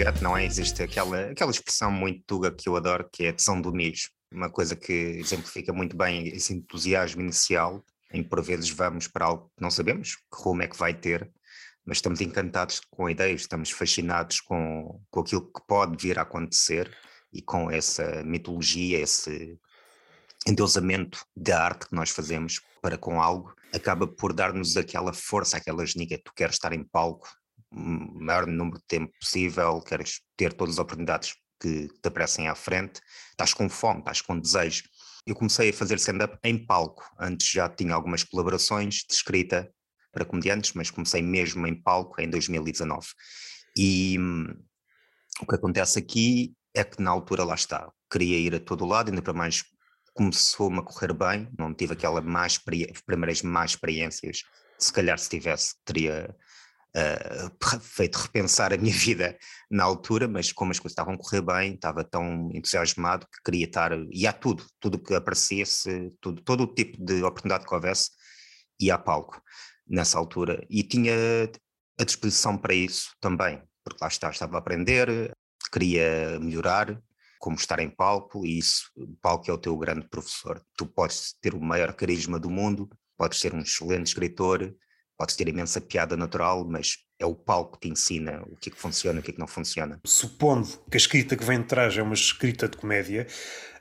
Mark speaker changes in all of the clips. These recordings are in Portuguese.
Speaker 1: projeto, não é? Existe aquela, aquela expressão muito tuga que eu adoro, que é tesão do nicho. Uma coisa que exemplifica muito bem esse entusiasmo inicial, em que por vezes vamos para algo que não sabemos que rumo é que vai ter, mas estamos encantados com a ideia, estamos fascinados com, com aquilo que pode vir a acontecer e com essa mitologia, esse endeusamento da arte que nós fazemos para com algo, acaba por dar-nos aquela força, aquela genica, tu queres estar em palco, maior número de tempo possível, queres ter todas as oportunidades que te aparecem à frente, estás com fome, estás com desejo. Eu comecei a fazer stand-up em palco, antes já tinha algumas colaborações de escrita para comediantes, mas comecei mesmo em palco em 2019. E hum, o que acontece aqui é que na altura lá está, queria ir a todo lado, ainda para mais começou-me a correr bem, não tive aquela mais primeiras más experiências, se calhar se tivesse teria uh, feito repensar a minha vida na altura, mas como as coisas estavam a correr bem, estava tão entusiasmado que queria estar, ia a tudo, tudo que aparecesse, tudo, todo o tipo de oportunidade que houvesse, ia a palco nessa altura, e tinha a disposição para isso também, porque lá está, estava a aprender, queria melhorar, como estar em palco, e isso, palco é o teu grande professor. Tu podes ter o maior carisma do mundo, podes ser um excelente escritor, podes ter imensa piada natural, mas é o palco que te ensina o que é que funciona o que é que não funciona.
Speaker 2: Supondo que a escrita que vem de trás é uma escrita de comédia,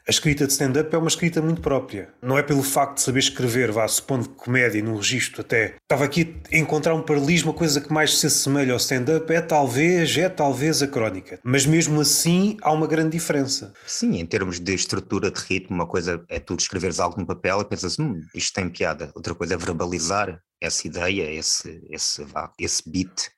Speaker 2: a escrita de stand-up é uma escrita muito própria. Não é pelo facto de saber escrever, vá, supondo comédia no registro até. Estava aqui a encontrar um paralelismo, a coisa que mais se assemelha ao stand-up é talvez, é talvez a crónica. Mas mesmo assim há uma grande diferença.
Speaker 1: Sim, em termos de estrutura de ritmo, uma coisa é tu escreveres algo no papel e pensas, hum, isto tem piada. Outra coisa é verbalizar essa ideia, esse, esse, esse beat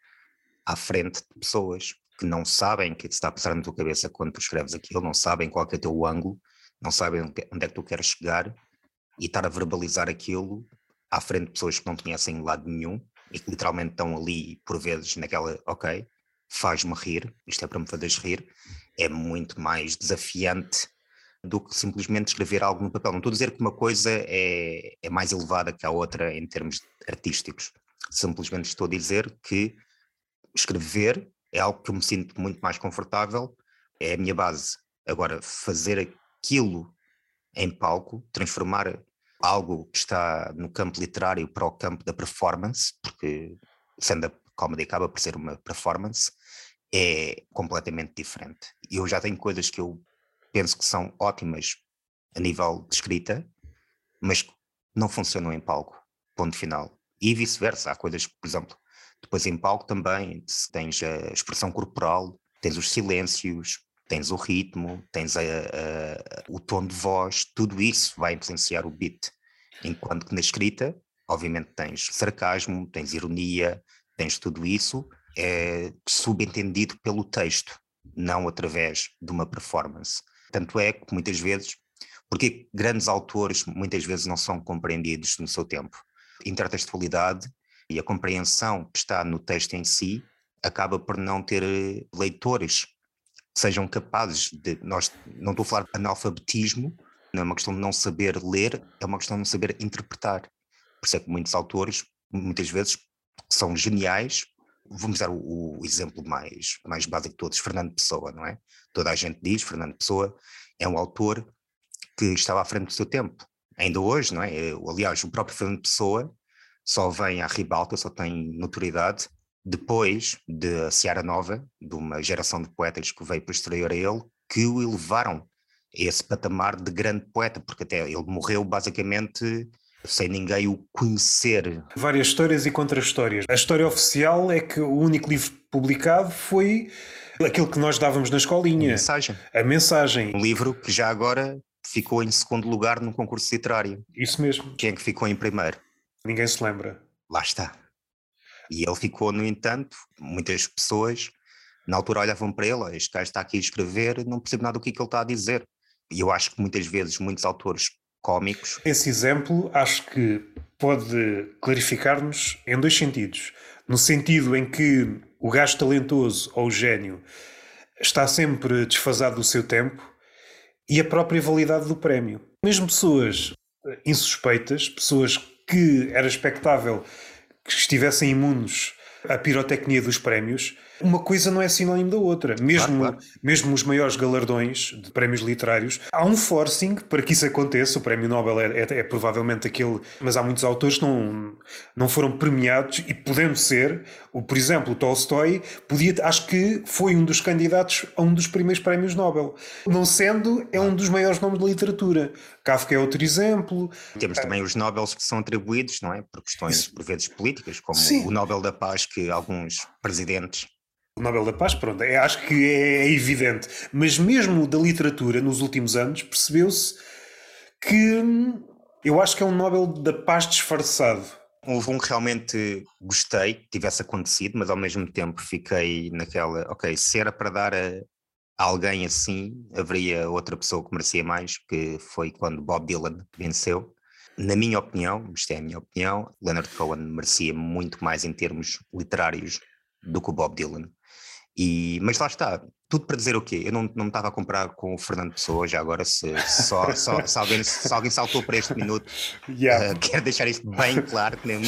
Speaker 1: à frente de pessoas que não sabem o que está a passar na tua cabeça quando tu escreves aquilo, não sabem qual é o teu ângulo não sabem onde é que tu queres chegar e estar a verbalizar aquilo à frente de pessoas que não conhecem lado nenhum e que literalmente estão ali por vezes naquela, ok, faz-me rir, isto é para me fazeres rir, é muito mais desafiante do que simplesmente escrever algo no papel. Não estou a dizer que uma coisa é, é mais elevada que a outra em termos artísticos. Simplesmente estou a dizer que escrever é algo que eu me sinto muito mais confortável, é a minha base. Agora, fazer aquilo em palco, transformar algo que está no campo literário para o campo da performance, porque stand-up comedy acaba por ser uma performance, é completamente diferente. Eu já tenho coisas que eu penso que são ótimas a nível de escrita, mas não funcionam em palco, ponto final. E vice-versa, há coisas por exemplo, depois em palco também tens a expressão corporal, tens os silêncios, tens o ritmo, tens a, a, o tom de voz, tudo isso vai influenciar o beat. Enquanto que na escrita, obviamente, tens sarcasmo, tens ironia, tens tudo isso, é subentendido pelo texto, não através de uma performance. Tanto é que muitas vezes, porque grandes autores muitas vezes não são compreendidos no seu tempo. Intertextualidade e a compreensão que está no texto em si acaba por não ter eh, leitores sejam capazes de. Nós, não estou a falar de analfabetismo, não é uma questão de não saber ler, é uma questão de não saber interpretar. Por isso é que muitos autores, muitas vezes, são geniais. Vamos dar o, o, exemplo mais, mais básico de todos, Fernando Pessoa, não é? Toda a gente diz, Fernando Pessoa é um autor que estava à frente do seu tempo. Ainda hoje, não é? Aliás, o próprio Fernando Pessoa só vem à ribalta, só tem notoriedade depois de Seara Nova, de uma geração de poetas que veio posterior a ele, que o elevaram a esse patamar de grande poeta, porque até ele morreu basicamente sem ninguém o conhecer.
Speaker 2: Várias histórias e contra-histórias. A história oficial é que o único livro publicado foi aquilo que nós dávamos na escolinha. A
Speaker 1: mensagem.
Speaker 2: A mensagem.
Speaker 1: Um livro que já agora ficou em segundo lugar no concurso literário.
Speaker 2: Isso mesmo.
Speaker 1: Quem é que ficou em primeiro?
Speaker 2: Ninguém se lembra.
Speaker 1: Lá está. E ele ficou, no entanto, muitas pessoas na altura olhavam para ele, este gajo está aqui a escrever, não percebo nada do que, é que ele está a dizer. E eu acho que muitas vezes muitos autores cómicos.
Speaker 2: Esse exemplo acho que pode clarificar-nos em dois sentidos. No sentido em que o gajo talentoso ou o gênio está sempre desfasado do seu tempo e a própria validade do prémio. Mesmo pessoas insuspeitas, pessoas que era expectável que estivessem imunes a pirotecnia dos prémios, uma coisa não é sinónimo da outra. Mesmo, claro, claro. mesmo os maiores galardões de prémios literários, há um forcing para que isso aconteça. O prémio Nobel é, é, é provavelmente aquele, mas há muitos autores que não, não foram premiados e podendo ser, o, por exemplo, o Tolstói podia, acho que foi um dos candidatos a um dos primeiros prémios Nobel. Não sendo, é um dos maiores nomes da literatura. Kafka é outro exemplo.
Speaker 1: Temos também os Nobels que são atribuídos, não é? Por questões, por vezes, políticas, como Sim. o Nobel da Paz, que alguns presidentes
Speaker 2: Nobel da Paz, pronto, é, acho que é, é evidente. Mas mesmo da literatura, nos últimos anos, percebeu-se que hum, eu acho que é um Nobel da Paz disfarçado.
Speaker 1: Houve um que realmente gostei que tivesse acontecido, mas ao mesmo tempo fiquei naquela, ok, se era para dar a alguém assim, haveria outra pessoa que merecia mais, que foi quando Bob Dylan venceu. Na minha opinião, isto é a minha opinião, Leonard Cohen merecia muito mais em termos literários do que o Bob Dylan. E, mas lá está, tudo para dizer o quê? Eu não, não me estava a comprar com o Fernando Pessoa, já agora, se, só, só, se, alguém, se alguém saltou para este minuto, yeah. uh, quero deixar isto bem claro, que nem,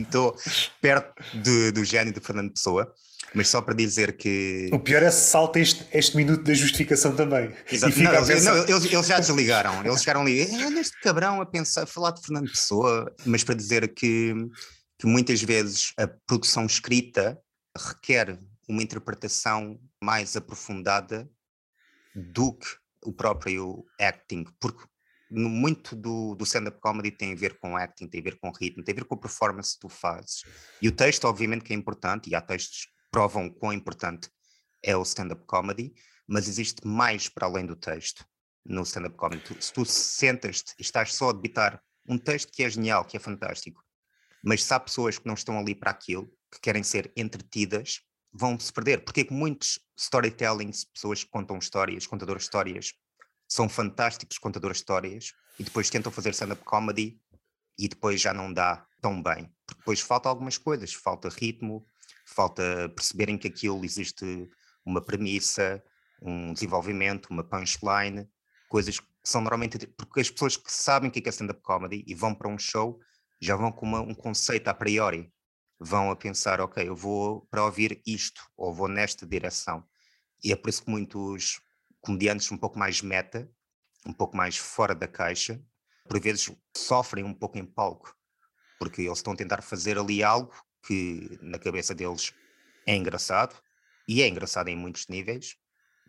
Speaker 1: estou perto de, do gênio de Fernando Pessoa, mas só para dizer que.
Speaker 2: O pior é se salta este, este minuto da justificação também.
Speaker 1: Exato. Não, eles, não, eles, eles, já desligaram, eles chegaram ali, é neste cabrão a pensar, a falar de Fernando Pessoa, mas para dizer que, que muitas vezes a produção escrita requer uma interpretação mais aprofundada do que o próprio acting, porque muito do, do stand-up comedy tem a ver com acting, tem a ver com ritmo, tem a ver com a performance que tu fazes. E o texto, obviamente, que é importante, e há textos que provam quão importante é o stand-up comedy, mas existe mais para além do texto no stand-up comedy. Tu, se tu sentas-te e estás só a debitar um texto que é genial, que é fantástico, mas se há pessoas que não estão ali para aquilo, que querem ser entretidas, vão se perder. Porque é que muitos storytellings, pessoas que contam histórias, contadores de histórias, são fantásticos contadores de histórias e depois tentam fazer stand-up comedy e depois já não dá tão bem. Porque depois falta algumas coisas, falta ritmo, falta perceberem que aquilo existe uma premissa, um desenvolvimento, uma punchline, coisas que são normalmente. Porque as pessoas que sabem o que é, é stand-up comedy e vão para um show já vão com uma, um conceito a priori vão a pensar, ok, eu vou para ouvir isto, ou vou nesta direção. E é por isso que muitos comediantes um pouco mais meta, um pouco mais fora da caixa, por vezes sofrem um pouco em palco, porque eles estão a tentar fazer ali algo que na cabeça deles é engraçado, e é engraçado em muitos níveis,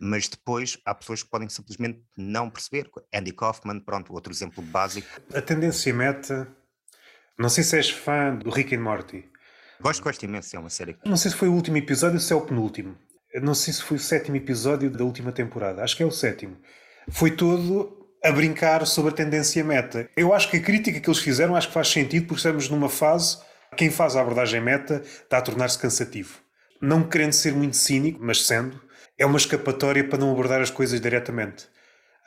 Speaker 1: mas depois há pessoas que podem simplesmente não perceber. Andy Kaufman, pronto, outro exemplo básico.
Speaker 2: A tendência meta, não sei se és fã do Rick and Morty,
Speaker 1: Gosto, gosto imenso, é uma série.
Speaker 2: Não sei se foi o último episódio ou se é o penúltimo. Não sei se foi o sétimo episódio da última temporada. Acho que é o sétimo. Foi todo a brincar sobre a tendência meta. Eu acho que a crítica que eles fizeram acho que faz sentido porque estamos numa fase quem faz a abordagem meta está a tornar-se cansativo. Não querendo ser muito cínico, mas sendo, é uma escapatória para não abordar as coisas diretamente.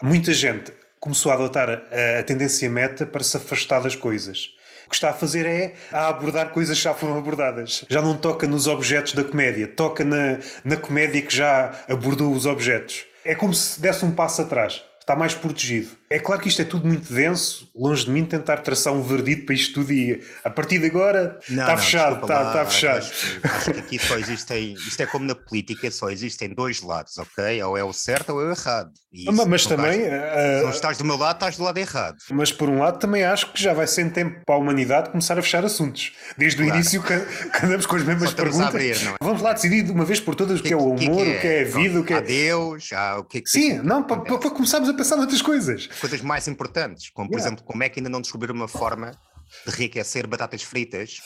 Speaker 2: Muita gente começou a adotar a, a tendência meta para se afastar das coisas que está a fazer é a abordar coisas que já foram abordadas. Já não toca nos objetos da comédia, toca na, na comédia que já abordou os objetos. É como se desse um passo atrás está mais protegido. É claro que isto é tudo muito denso, longe de mim tentar traçar um verdito para isto tudo e a partir de agora não, está, não, fechado, está, está, fechado,
Speaker 1: Acho que, acho que aqui só existem, isto é como na política, só existem dois lados, ok? Ou é o certo ou é o errado.
Speaker 2: mas, mas também.
Speaker 1: Estás, uh, se não estás do meu lado, estás do lado errado.
Speaker 2: Mas por um lado também acho que já vai ser tempo para a humanidade começar a fechar assuntos. Desde claro. o início que, que, andamos com as mesmas perguntas. Abrir, é? Vamos lá decidir de uma vez por todas o que, é o humor, que, é? o que é a vida, o que é.
Speaker 1: Adeus, o que é que.
Speaker 2: Sim, não, para, para começarmos a pensar noutras coisas.
Speaker 1: Coisas mais importantes, como por yeah. exemplo, como é que ainda não descobriram uma forma de enriquecer batatas fritas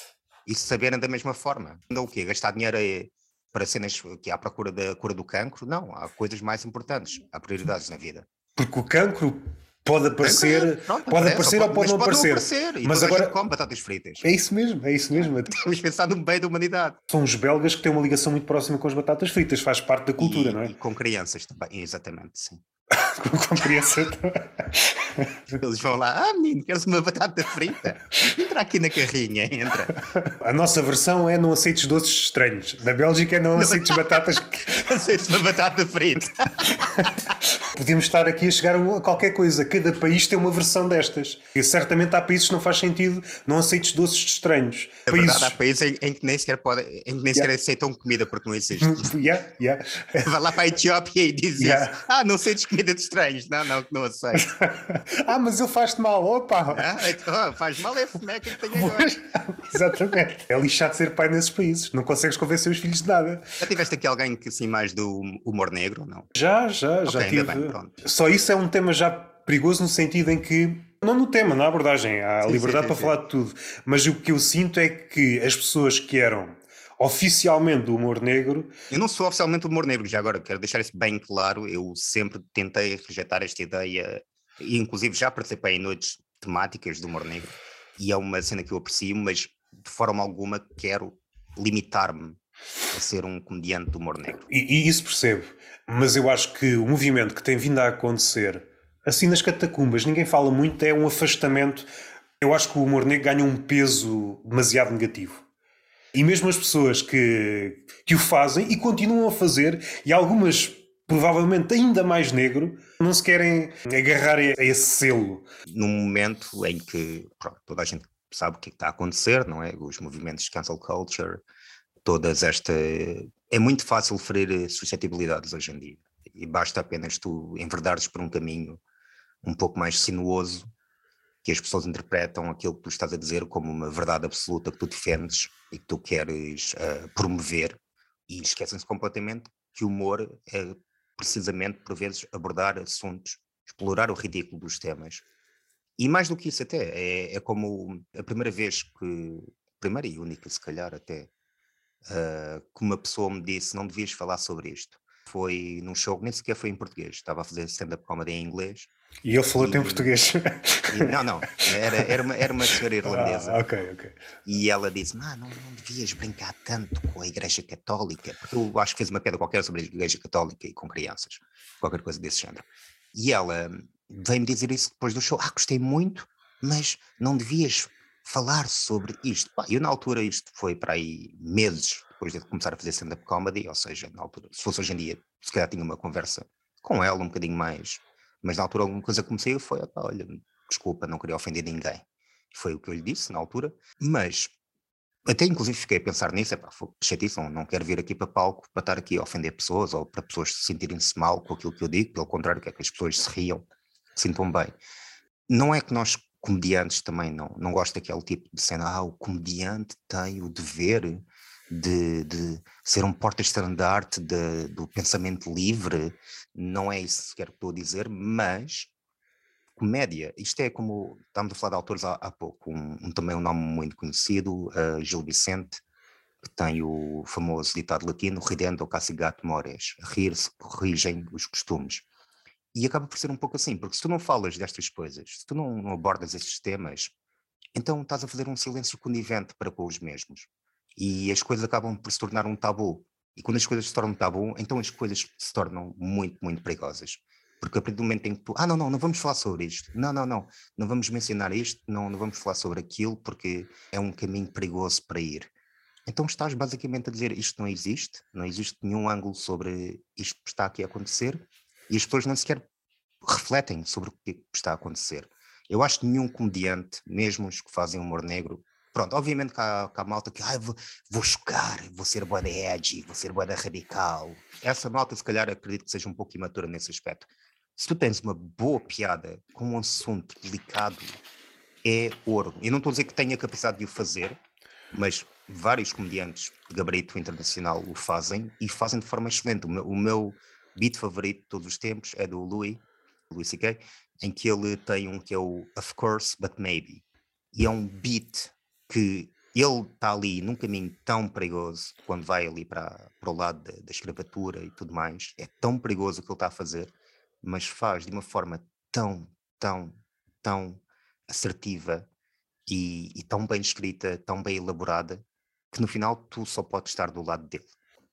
Speaker 1: e saberem da mesma forma. Não o quê? Gastar dinheiro aí para cenas que à procura da cura do cancro? Não, há coisas mais importantes, há prioridades na vida.
Speaker 2: Porque o cancro pode aparecer, pronto, pode aparecer ou pode não aparecer. aparecer
Speaker 1: mas agora com batatas fritas.
Speaker 2: É isso mesmo, é isso mesmo.
Speaker 1: Temos pensado no bem da humanidade.
Speaker 2: São os belgas que têm uma ligação muito próxima com as batatas fritas, faz parte da cultura,
Speaker 1: e,
Speaker 2: não é?
Speaker 1: E com crianças também, exatamente, sim.
Speaker 2: com crianças
Speaker 1: Eles vão lá, ah menino, queres uma batata frita? Entra aqui na carrinha, entra.
Speaker 2: A nossa versão é não aceites doces estranhos. Na Bélgica é não aceites batatas.
Speaker 1: aceites uma batata frita.
Speaker 2: Podíamos estar aqui a chegar a qualquer coisa. Cada país tem uma versão destas. E certamente há países que não faz sentido não aceites doces estranhos.
Speaker 1: É países... verdade, há países em, em, que nem sequer, pode, em que nem sequer aceitam comida porque não existe.
Speaker 2: yeah, yeah.
Speaker 1: Vai lá para a Etiópia e diz yeah. isso. Ah, não aceites comida de estranhos. Não, não, não aceito.
Speaker 2: ah, mas ele faz-te mal. Opa!
Speaker 1: Ah, então, faz mal é fomeca que tenho agora.
Speaker 2: Exatamente. É lixado ser pai nesses países. Não consegues convencer os filhos de nada.
Speaker 1: Já tiveste aqui alguém que assim mais do humor negro, não?
Speaker 2: Já, já, okay, já tive. Bem, Só isso é um tema já perigoso no sentido em que não no tema, na abordagem, há sim, liberdade sim, sim, para falar de tudo, mas o que eu sinto é que as pessoas que eram oficialmente do humor negro.
Speaker 1: Eu não sou oficialmente do humor negro, já agora quero deixar isso bem claro. Eu sempre tentei rejeitar esta ideia, e inclusive já participei em noites temáticas do humor negro, e é uma cena que eu aprecio, mas de forma alguma quero limitar-me a ser um comediante do humor negro.
Speaker 2: E, e isso percebo, mas eu acho que o movimento que tem vindo a acontecer, assim nas catacumbas, ninguém fala muito, é um afastamento. Eu acho que o humor negro ganha um peso demasiado negativo. E mesmo as pessoas que, que o fazem e continuam a fazer, e algumas provavelmente ainda mais negro, não se querem agarrar a esse selo.
Speaker 1: Num momento em que pronto, toda a gente sabe o que, é está a acontecer, não é? Os movimentos de cancel culture, todas esta. É muito fácil ferir suscetibilidades hoje em dia. E basta apenas tu enverdares por um caminho um pouco mais sinuoso, que as pessoas interpretam aquilo que tu estás a dizer como uma verdade absoluta que tu defendes e que tu queres uh, promover, e esquecem-se completamente que o humor é precisamente, por vezes, abordar assuntos, explorar o ridículo dos temas. E mais do que isso, até, é, é como a primeira vez que, primeira e única, se calhar, até, uh, que uma pessoa me disse: não devias falar sobre isto. Foi num show nem sequer foi em português, estava a fazer stand-up comedy em inglês.
Speaker 2: E ele falou-te em português?
Speaker 1: E, não, não, era, era, uma, era uma senhora irlandesa.
Speaker 2: Ah, ok, ok.
Speaker 1: E ela disse: não, não, não devias brincar tanto com a Igreja Católica, porque eu acho que fez uma piada qualquer sobre a Igreja Católica e com crianças, qualquer coisa desse género. E ela veio-me dizer isso depois do show: ah, gostei muito, mas não devias falar sobre isto. Pá, eu, na altura, isto foi para aí meses depois de começar a fazer stand-up comedy, ou seja, na altura, se fosse hoje em dia, se calhar tinha uma conversa com ela um bocadinho mais, mas na altura alguma coisa que comecei foi, olha, desculpa, não queria ofender ninguém. Foi o que eu lhe disse na altura, mas até inclusive fiquei a pensar nisso, é pá, chatice, não, não quero vir aqui para palco para estar aqui a ofender pessoas ou para pessoas se sentirem-se mal com aquilo que eu digo, pelo contrário, quero que as pessoas se riam, se sintam bem. Não é que nós comediantes também não, não gosto daquele tipo de cena, ah, o comediante tem o dever de, de ser um porta-estandarte do pensamento livre, não é isso que estou a dizer, mas comédia, isto é como, estamos a falar de autores há, há pouco, um, um, também um nome muito conhecido, uh, Gil Vicente, que tem o famoso ditado latino, ridendo castigato mores, rir-se corrigem os costumes. E acaba por ser um pouco assim, porque se tu não falas destas coisas, se tu não, não abordas estes temas, então estás a fazer um silêncio conivente para com os mesmos. E as coisas acabam por se tornar um tabu. E quando as coisas se tornam tabu, então as coisas se tornam muito, muito perigosas. Porque a partir do momento em que tu, ah, não, não, não vamos falar sobre isto, não, não, não, não vamos mencionar isto, não, não vamos falar sobre aquilo, porque é um caminho perigoso para ir. Então estás basicamente a dizer isto não existe, não existe nenhum ângulo sobre isto que está aqui a acontecer, e as pessoas nem sequer refletem sobre o que está a acontecer. Eu acho que nenhum comediante, mesmo os que fazem humor negro, Pronto, obviamente que há, que há malta que ah, vou, vou chocar, vou ser boa da edgy, vou ser boa da radical. Essa malta, se calhar, acredito que seja um pouco imatura nesse aspecto. Se tu tens uma boa piada com um assunto delicado, é ouro. Eu não estou a dizer que tenha capacidade de o fazer, mas vários comediantes de gabarito internacional o fazem e fazem de forma excelente. O meu, o meu beat favorito de todos os tempos é do Louis, Louis C.K., em que ele tem um que é o Of Course But Maybe. E é um beat que ele está ali num caminho tão perigoso quando vai ali para, para o lado da, da escravatura e tudo mais. É tão perigoso o que ele está a fazer, mas faz de uma forma tão, tão, tão assertiva e, e tão bem escrita, tão bem elaborada, que no final tu só podes estar do lado dele.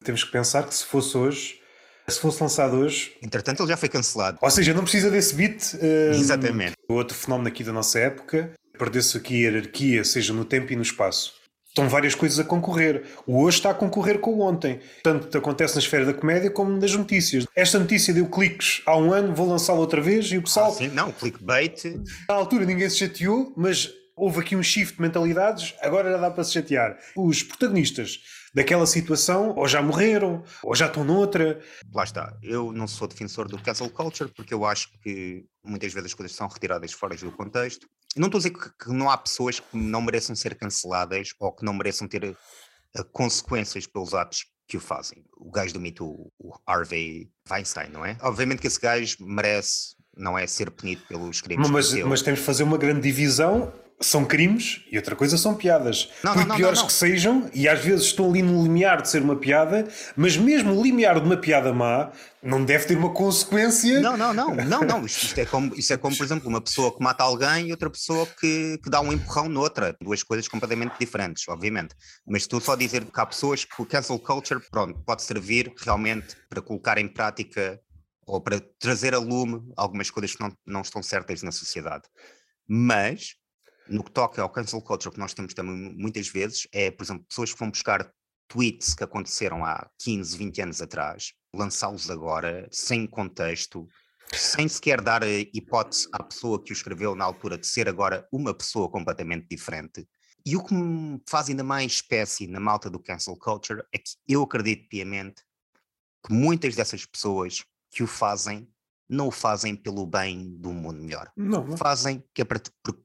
Speaker 2: Temos que pensar que se fosse hoje, Se fosse lançado hoje.
Speaker 1: Entretanto, ele já foi cancelado.
Speaker 2: Ou seja, não precisa desse beat.
Speaker 1: Uh, Exatamente.
Speaker 2: Outro fenómeno aqui da nossa época, perdeu-se aqui a hierarquia, seja no tempo e no espaço. Estão várias coisas a concorrer. O hoje está a concorrer com o ontem. Tanto acontece na esfera da comédia como nas notícias. Esta notícia deu cliques há um ano, vou lançá-la outra vez e o pessoal. Ah,
Speaker 1: sim, não, clickbait.
Speaker 2: Na altura ninguém se chateou, mas houve aqui um shift de mentalidades, agora já dá para se chatear. Os protagonistas daquela situação ou já morreram, ou já estão noutra.
Speaker 1: Lá está. Eu não sou defensor do cancel culture porque eu acho que muitas vezes as coisas são retiradas fora do contexto não estou a dizer que, que, não há pessoas que não mereçam ser canceladas ou que não mereçam ter uh, consequências pelos atos que o fazem. O gajo do mito, o Harvey Weinstein, não é? Obviamente que esse gajo merece, não é, ser punido pelos crimes
Speaker 2: mas, mas temos de fazer uma grande divisão são crimes e outra coisa são piadas. Não, Por não, piores não, que sejam, e às vezes estão ali no limiar de ser uma piada, mas mesmo o limiar de uma piada má não deve ter uma consequência.
Speaker 1: Não, não, não, não, não. Isto, isto, é como, isto é como, por exemplo, uma pessoa que mata alguém e outra pessoa que, que dá um empurrão noutra. Duas coisas completamente diferentes, obviamente. Mas tu só dizer que há pessoas que o cancel culture, pronto, pode servir realmente para colocar em prática ou para trazer a lume algumas coisas que não, não estão certas na sociedade. Mas no que toca ao cancel culture, que nós temos também muitas vezes, é, por exemplo, pessoas que vão buscar tweets que aconteceram há 15, 20 anos atrás, lançá-los agora, sem contexto, sem sequer dar a hipótese à pessoa que o escreveu na altura de ser agora uma pessoa completamente diferente. E o que me faz ainda mais espécie na malta do cancel culture é que eu acredito piamente que muitas dessas pessoas que o fazem não o fazem pelo bem do mundo melhor.
Speaker 2: Não, não.
Speaker 1: Fazem que é para,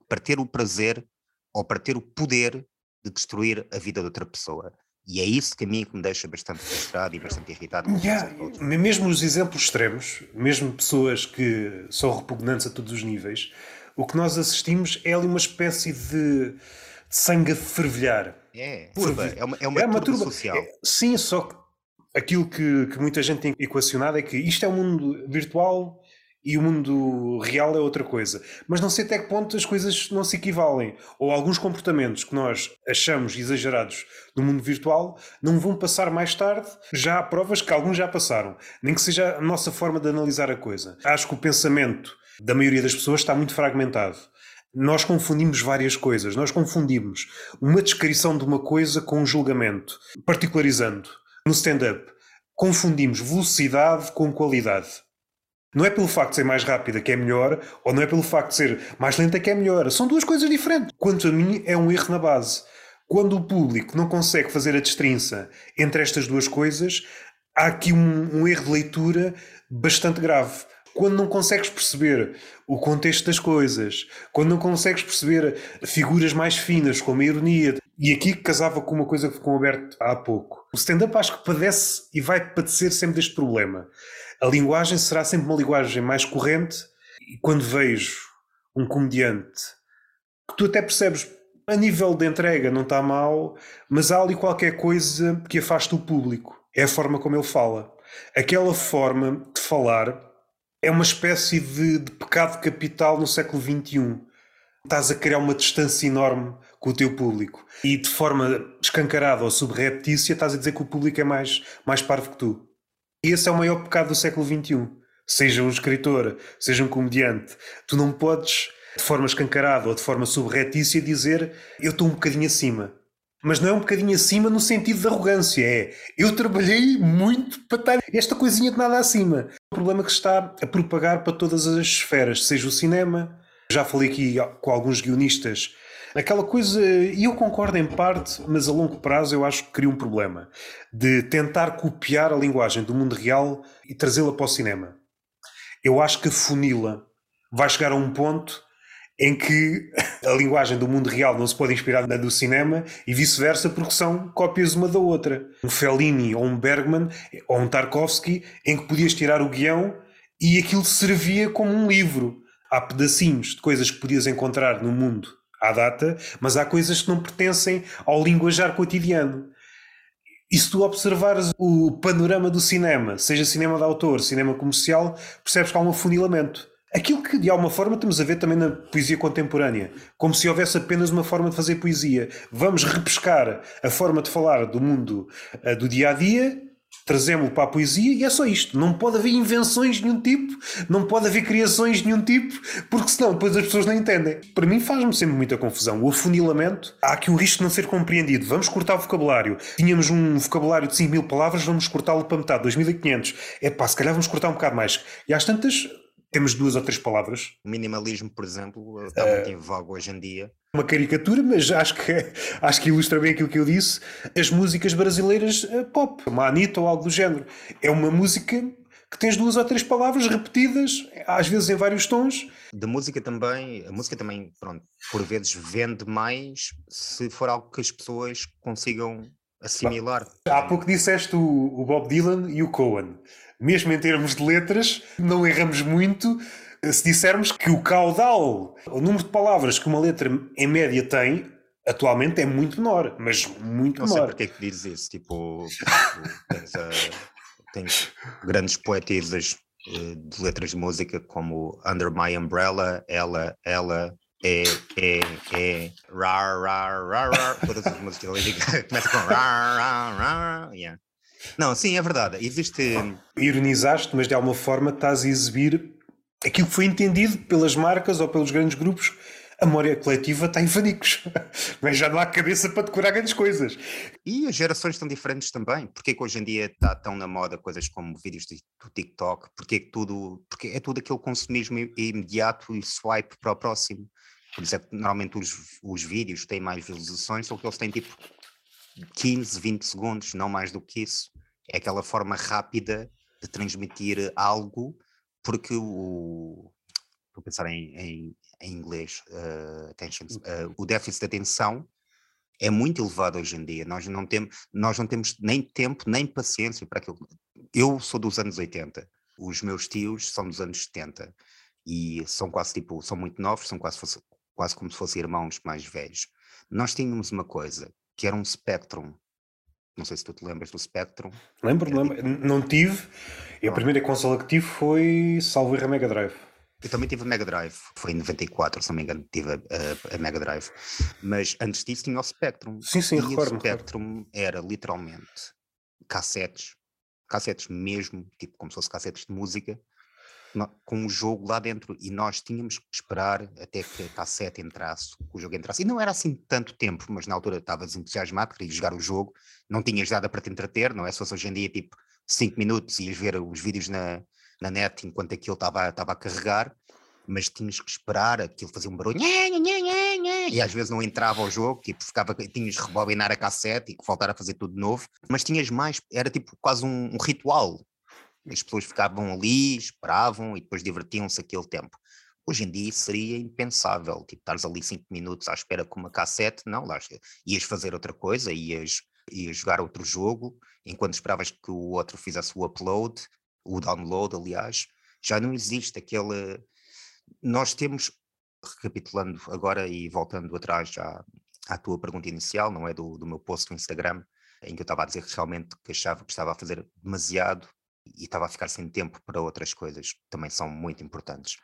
Speaker 1: para ter o prazer ou para ter o poder de destruir a vida de outra pessoa. E é isso que a mim que me deixa bastante frustrado e bastante irritado.
Speaker 2: Yeah. Mesmo os exemplos extremos, mesmo pessoas que são repugnantes a todos os níveis, o que nós assistimos é ali uma espécie de, de sangue a fervilhar.
Speaker 1: É, turba, é uma, é uma, é uma turba, turba social. É,
Speaker 2: sim, só que aquilo que, que, muita gente tem equacionado é que isto é um mundo virtual e o mundo real é outra coisa. Mas não sei até que ponto as coisas não se equivalem. Ou alguns comportamentos que nós achamos exagerados no mundo virtual não vão passar mais tarde. Já há provas que alguns já passaram. Nem que seja a nossa forma de analisar a coisa. Acho que o pensamento da maioria das pessoas está muito fragmentado. Nós confundimos várias coisas. Nós confundimos uma descrição de uma coisa com um julgamento, particularizando. No stand-up, confundimos velocidade com qualidade. Não é pelo facto de ser mais rápida que é melhor, ou não é pelo facto de ser mais lenta que é melhor. São duas coisas diferentes. Quanto a mim, é um erro na base. Quando o público não consegue fazer a destrinça entre estas duas coisas, há aqui um, um erro de leitura bastante grave quando não consegues perceber o contexto das coisas, quando não consegues perceber figuras mais finas, como a ironia. E aqui casava com uma coisa que ficou aberta há pouco. O stand-up acho que padece e vai padecer sempre deste problema. A linguagem será sempre uma linguagem mais corrente e quando vejo um comediante que tu até percebes a nível de entrega não está mal, mas há ali qualquer coisa que afasta o público. É a forma como ele fala. Aquela forma de falar é uma espécie de, de pecado capital no século XXI. Estás a criar uma distância enorme com o teu público e de forma escancarada ou subreptícia estás a dizer que o público é mais, mais parvo que tu. Esse é o maior pecado do século XXI. Seja um escritor, seja um comediante, tu não podes, de forma escancarada ou de forma subreptícia, dizer eu estou um bocadinho acima. Mas não é um bocadinho acima no sentido de arrogância, é eu trabalhei muito para estar esta coisinha de nada acima. O problema que se está a propagar para todas as esferas, seja o cinema, já falei aqui com alguns guionistas, aquela coisa, e eu concordo em parte, mas a longo prazo eu acho que cria um problema, de tentar copiar a linguagem do mundo real e trazê-la para o cinema. Eu acho que funila vai chegar a um ponto em que a linguagem do mundo real não se pode inspirar na do cinema e vice-versa porque são cópias uma da outra. Um Fellini ou um Bergman ou um Tarkovsky em que podias tirar o guião e aquilo servia como um livro. Há pedacinhos de coisas que podias encontrar no mundo à data, mas há coisas que não pertencem ao linguajar cotidiano. E se tu observares o panorama do cinema, seja cinema de autor, cinema comercial, percebes que há um afunilamento. Aquilo que de alguma forma estamos a ver também na poesia contemporânea, como se houvesse apenas uma forma de fazer poesia. Vamos repescar a forma de falar do mundo uh, do dia a dia trazemos-lo para a poesia e é só isto. Não pode haver invenções de nenhum tipo, não pode haver criações de nenhum tipo, porque senão depois as pessoas não entendem. Para mim faz-me sempre muita confusão. O afunilamento, há aqui um risco de não ser compreendido. Vamos cortar o vocabulário. Tínhamos um vocabulário de 5 mil palavras, vamos cortá-lo para metade, 2.500. É pá, se calhar vamos cortar um bocado mais. E às tantas, temos duas ou três palavras.
Speaker 1: O minimalismo, por exemplo, está uh, muito em voga hoje em dia.
Speaker 2: Uma caricatura, mas acho que, acho que ilustra bem aquilo que eu disse. As músicas brasileiras uh, pop, uma Anitta ou algo do género. É uma música que tens duas ou três palavras repetidas, às vezes em vários tons.
Speaker 1: Da música também, a música também, pronto, por vezes vende mais se for algo que as pessoas consigam assimilar.
Speaker 2: Há pouco disseste o, o Bob Dylan e o Cohen mesmo em termos de letras, não erramos muito se dissermos que o caudal, o número de palavras que uma letra em média tem, atualmente é muito menor, mas muito
Speaker 1: não
Speaker 2: menor. Não sei
Speaker 1: porque é que dizes isso, tipo, tens, uh, tens, grandes poetisas uh, de letras de música como Under My Umbrella, Ela, Ela, é, é, é, rar, rar, rar, rar, todas as músicas começam com rar, rar, rar, yeah. Não, sim, é verdade. Existe.
Speaker 2: Ironizaste, mas de alguma forma estás a exibir aquilo que foi entendido pelas marcas ou pelos grandes grupos. A memória coletiva está em fanicos, mas já não há cabeça para decorar grandes coisas.
Speaker 1: E as gerações estão diferentes também. Porquê que hoje em dia está tão na moda coisas como vídeos do TikTok? Porquê que tudo. Porque é tudo aquele consumismo imediato e swipe para o próximo. Por isso é normalmente os, os vídeos têm mais visualizações, ou que eles têm tipo 15, 20 segundos, não mais do que isso. É aquela forma rápida de transmitir algo, porque o. Estou a pensar em, em, em inglês, uh, attention, uh, o déficit de atenção é muito elevado hoje em dia. Nós não, temos, nós não temos nem tempo, nem paciência para aquilo. Eu sou dos anos 80, os meus tios são dos anos 70 e são quase tipo, são muito novos, são quase, quase como se fossem irmãos mais velhos. Nós tínhamos uma coisa, que era um Spectrum. Não sei se tu te lembras do Spectrum.
Speaker 2: Lembro, lembro. Não tive. E a primeira consola que tive foi, salvo a Mega Drive.
Speaker 1: Eu também tive a Mega Drive, foi em 94, se não me engano, tive a, a, a Mega Drive. Mas antes disso tinha o Spectrum.
Speaker 2: Sim, sim,
Speaker 1: e
Speaker 2: recordo.
Speaker 1: O Spectrum era literalmente cassetes, cassetes mesmo, tipo como se fosse cassetes de música, com o jogo lá dentro e nós tínhamos que esperar até que a cassete entrasse, o jogo entrasse. E não era assim tanto tempo, mas na altura estavas entusiasmado, querias jogar o jogo, não tinhas nada para te entreter, não é? Se fosse hoje em dia tipo 5 minutos ias ver os vídeos na, na net enquanto aquilo estava, estava a carregar, mas tinhas que esperar, aquilo fazia um barulho, e às vezes não entrava ao jogo, tipo, ficava, tinhas que rebobinar a cassete e voltar a fazer tudo de novo, mas tinhas mais, era tipo quase um, um ritual, as pessoas ficavam ali, esperavam e depois divertiam-se aquele tempo. Hoje em dia seria impensável, tipo, estares ali cinco minutos à espera com uma cassete, não, lá ias fazer outra coisa, ias, ias jogar outro jogo, enquanto esperavas que o outro fizesse o upload, o download, aliás, já não existe aquele... Nós temos, recapitulando agora e voltando atrás à tua pergunta inicial, não é, do, do meu post no Instagram, em que eu estava a dizer que realmente que achava que estava a fazer demasiado e estava a ficar sem tempo para outras coisas que também são muito importantes.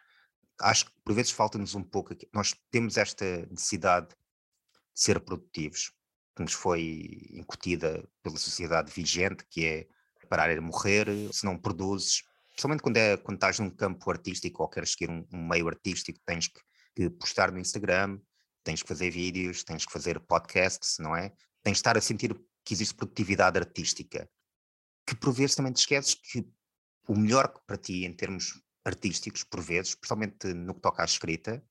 Speaker 1: Acho que por vezes falta-nos um pouco, nós temos esta necessidade de ser produtivos, que nos foi incutida pela sociedade vigente, que é parar e morrer, se não produzes, principalmente quando, é, quando estás num campo artístico ou queres seguir um, um meio artístico, tens que, que postar no Instagram, tens que fazer vídeos, tens que fazer podcasts, não é? Tens de estar a sentir que existe produtividade artística que por vezes também te esqueces que o melhor para ti em termos artísticos, por vezes, principalmente no que toca à escrita,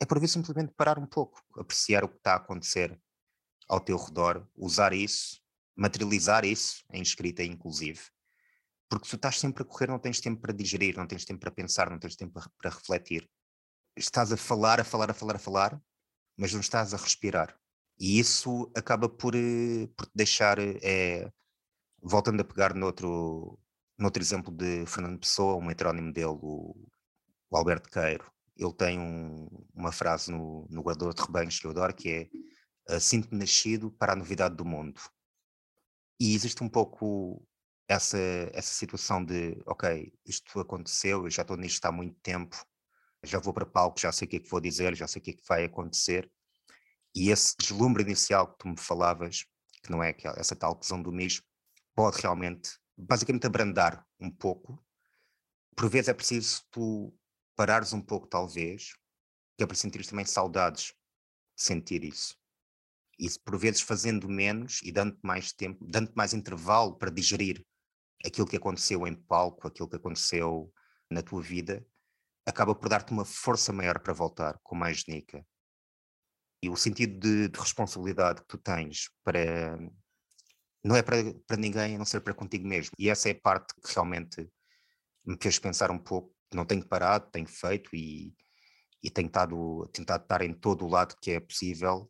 Speaker 1: é por vezes simplesmente parar um pouco, apreciar o que está a acontecer ao teu redor, usar isso, materializar isso em escrita, inclusive. Porque se tu estás sempre a correr, não tens tempo para digerir, não tens tempo para pensar, não tens tempo para refletir. Estás a falar, a falar, a falar, a falar, mas não estás a respirar. E isso acaba por, eh, por te deixar é, voltando a pegar noutro, noutro exemplo de Fernando Pessoa, um heterónimo dele, o, o Alberto Queiro, ele tem um, uma frase no, no Guardador de Rebanhos que eu adoro, que é ah, sinto-me nascido para a novidade do mundo. E existe um pouco essa, essa situação de, ok, isto aconteceu, eu já estou nisto há muito tempo, já vou para palco, já sei o que é que vou dizer, já sei o que é que vai acontecer. E esse deslumbre inicial que tu me falavas, que não é essa tal questão do mesmo, pode realmente, basicamente, abrandar um pouco. Por vezes é preciso tu parares um pouco, talvez, que é para sentir também saudades de sentir isso. E por vezes fazendo menos e dando mais tempo, dando mais intervalo para digerir aquilo que aconteceu em palco, aquilo que aconteceu na tua vida, acaba por dar-te uma força maior para voltar, com mais genica. E o sentido de, de, responsabilidade que tu tens para. Não é para, para ninguém, a não ser para contigo mesmo. E essa é a parte que realmente me fez pensar um pouco. Não tenho parado, tenho feito e, e tentado, tentado estar em todo o lado que é possível,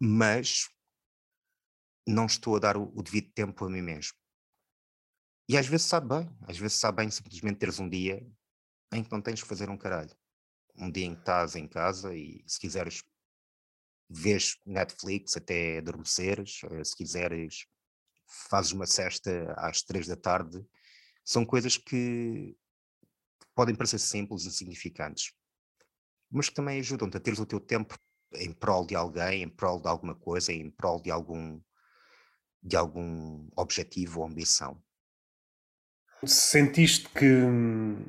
Speaker 1: mas não estou a dar o, o devido tempo a mim mesmo. E às vezes sabe bem, às vezes sabe bem simplesmente teres um dia em que não tens que fazer um caralho. Um dia em que estás em casa e se quiseres vês Netflix até adormeceres, eh, se quiseres fazes uma cesta às três da tarde, são coisas que podem parecer simples e insignificantes, mas que também ajudam-te a teres o teu tempo em prol de alguém, em prol de alguma coisa, em prol de algum, de algum objetivo ou ambição.
Speaker 2: Sentiste que hum,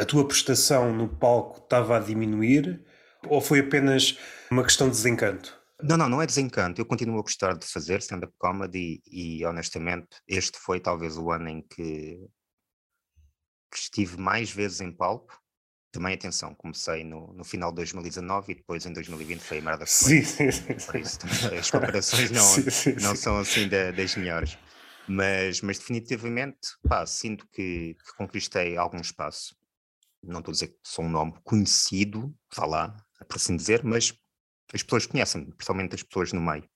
Speaker 2: a tua prestação no palco estava a diminuir ou foi apenas uma questão de desencanto?
Speaker 1: Não, não, não é desencanto. Eu continuo a gostar de fazer stand-up comedy e, honestamente, este foi talvez o ano em que, que estive mais vezes em palco. Também, atenção, comecei no, no final de 2019 e depois em 2020 foi a merda.
Speaker 2: Sim, sim, sim.
Speaker 1: Por isso, as comparações não, sim, sim, não sim. são assim das melhores. Mas, mas definitivamente, pá, sinto que, que conquistei algum espaço não estou a dizer que sou um nome conhecido, vá lá, por assim dizer, mas as pessoas conhecem, principalmente as pessoas no meio.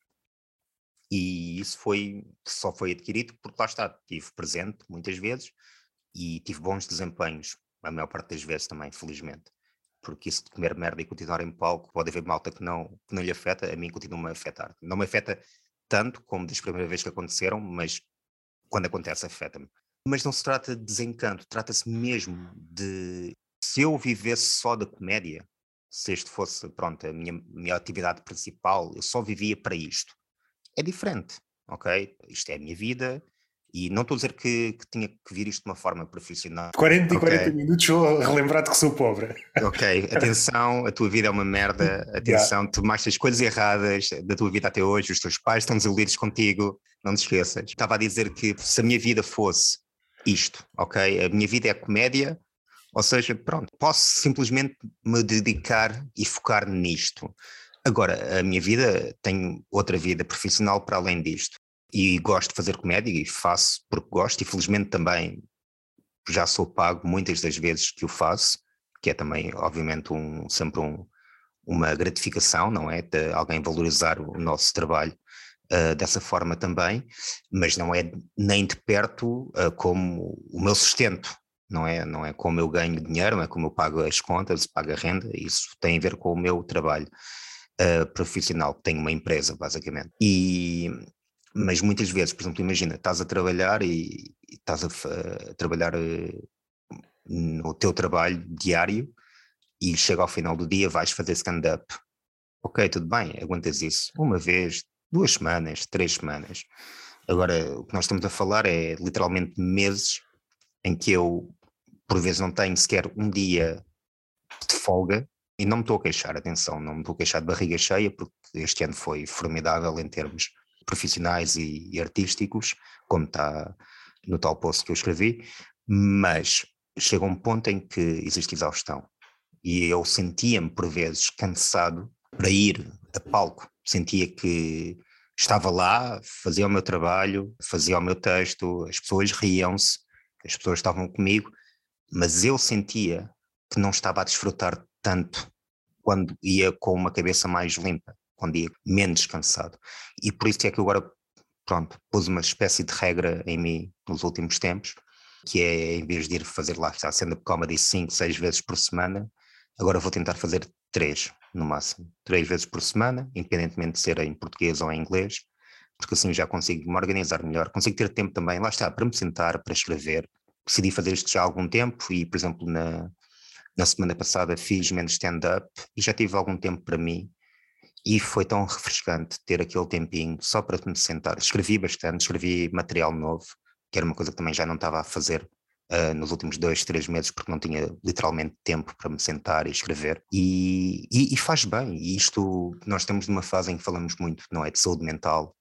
Speaker 1: E isso foi, só foi adquirido porque lá está, estive presente muitas vezes e tive bons desempenhos, a maior parte das vezes também, felizmente. Porque isso de comer merda e continuar em palco, pode haver malta que não, que não lhe afeta, a mim continua-me a afetar. Não me afeta tanto como das primeiras vezes que aconteceram, mas quando acontece afeta-me. Mas não se trata de desencanto, trata-se mesmo de se eu vivesse só da comédia, se este fosse, pronto, a minha, minha atividade principal, eu só vivia para isto. É diferente, ok? Isto é a minha vida, e não estou a dizer que, que, tinha que vir isto de uma forma profissional.
Speaker 2: 40 e 40 minutos vou relembrar-te que sou pobre.
Speaker 1: Ok, atenção, a tua vida é uma merda, atenção, yeah. tu tomaste as coisas erradas da tua vida até hoje, os teus pais estão desiludidos contigo, não te esqueças. Estava a dizer que se a minha vida fosse isto, ok? A minha vida é comédia, ou seja, pronto, posso simplesmente me dedicar e focar nisto. Agora, a minha vida, tenho outra vida profissional para além disto. E gosto de fazer comédia e faço porque gosto, e felizmente também já sou pago muitas das vezes que o faço, que é também, obviamente, um, sempre um, uma gratificação, não é? De alguém valorizar o nosso trabalho uh, dessa forma também, mas não é nem de perto uh, como o meu sustento, não é, não é como eu ganho dinheiro, não é como eu pago as contas, pago a renda, isso tem a ver com o meu trabalho uh, profissional, tenho uma empresa basicamente. E, mas muitas vezes, por exemplo, imagina, estás a trabalhar e, e estás a, a trabalhar uh, no teu trabalho diário e chega ao final do dia vais fazer stand-up. Ok, tudo bem, aguentas isso uma vez, duas semanas, três semanas. Agora, o que nós estamos a falar é literalmente meses em que eu por vezes não tenho sequer um dia de folga e não me estou a queixar, atenção, não me estou a queixar de barriga cheia, porque este ano foi formidável em termos profissionais e, e artísticos, como está no tal post que eu escrevi, mas chega um ponto em que existe exaustão. E eu sentia-me por vezes cansado para ir a palco, sentia que estava lá, fazia o meu trabalho, fazia o meu texto, as pessoas riam-se, as pessoas estavam comigo, mas eu sentia que não estava a desfrutar tanto quando ia com uma cabeça mais limpa, quando ia menos cansado. E por isso é que eu agora, pronto, pus uma espécie de regra em mim nos últimos tempos, que é em vez de ir fazer lá, está sendo comedy 5, 6 vezes por semana, agora vou tentar fazer 3 no máximo, 3 vezes por semana, independentemente de ser em português ou em inglês, porque assim já consigo me organizar melhor, consigo ter tempo também, lá está, para me sentar, para escrever, decidi fazer isto já há algum tempo e, por exemplo, na, na semana passada fiz menos stand-up e já tive algum tempo para mim E foi tão refrescante ter aquele tempinho só para me sentar. Escrevi bastante, escrevi material novo, que era uma coisa que também já não estava a fazer uh, nos últimos dois, três meses, porque não tinha literalmente tempo para me sentar e escrever. E, e, e faz bem. E isto, nós estamos numa fase em que falamos muito, não é? De saúde mental.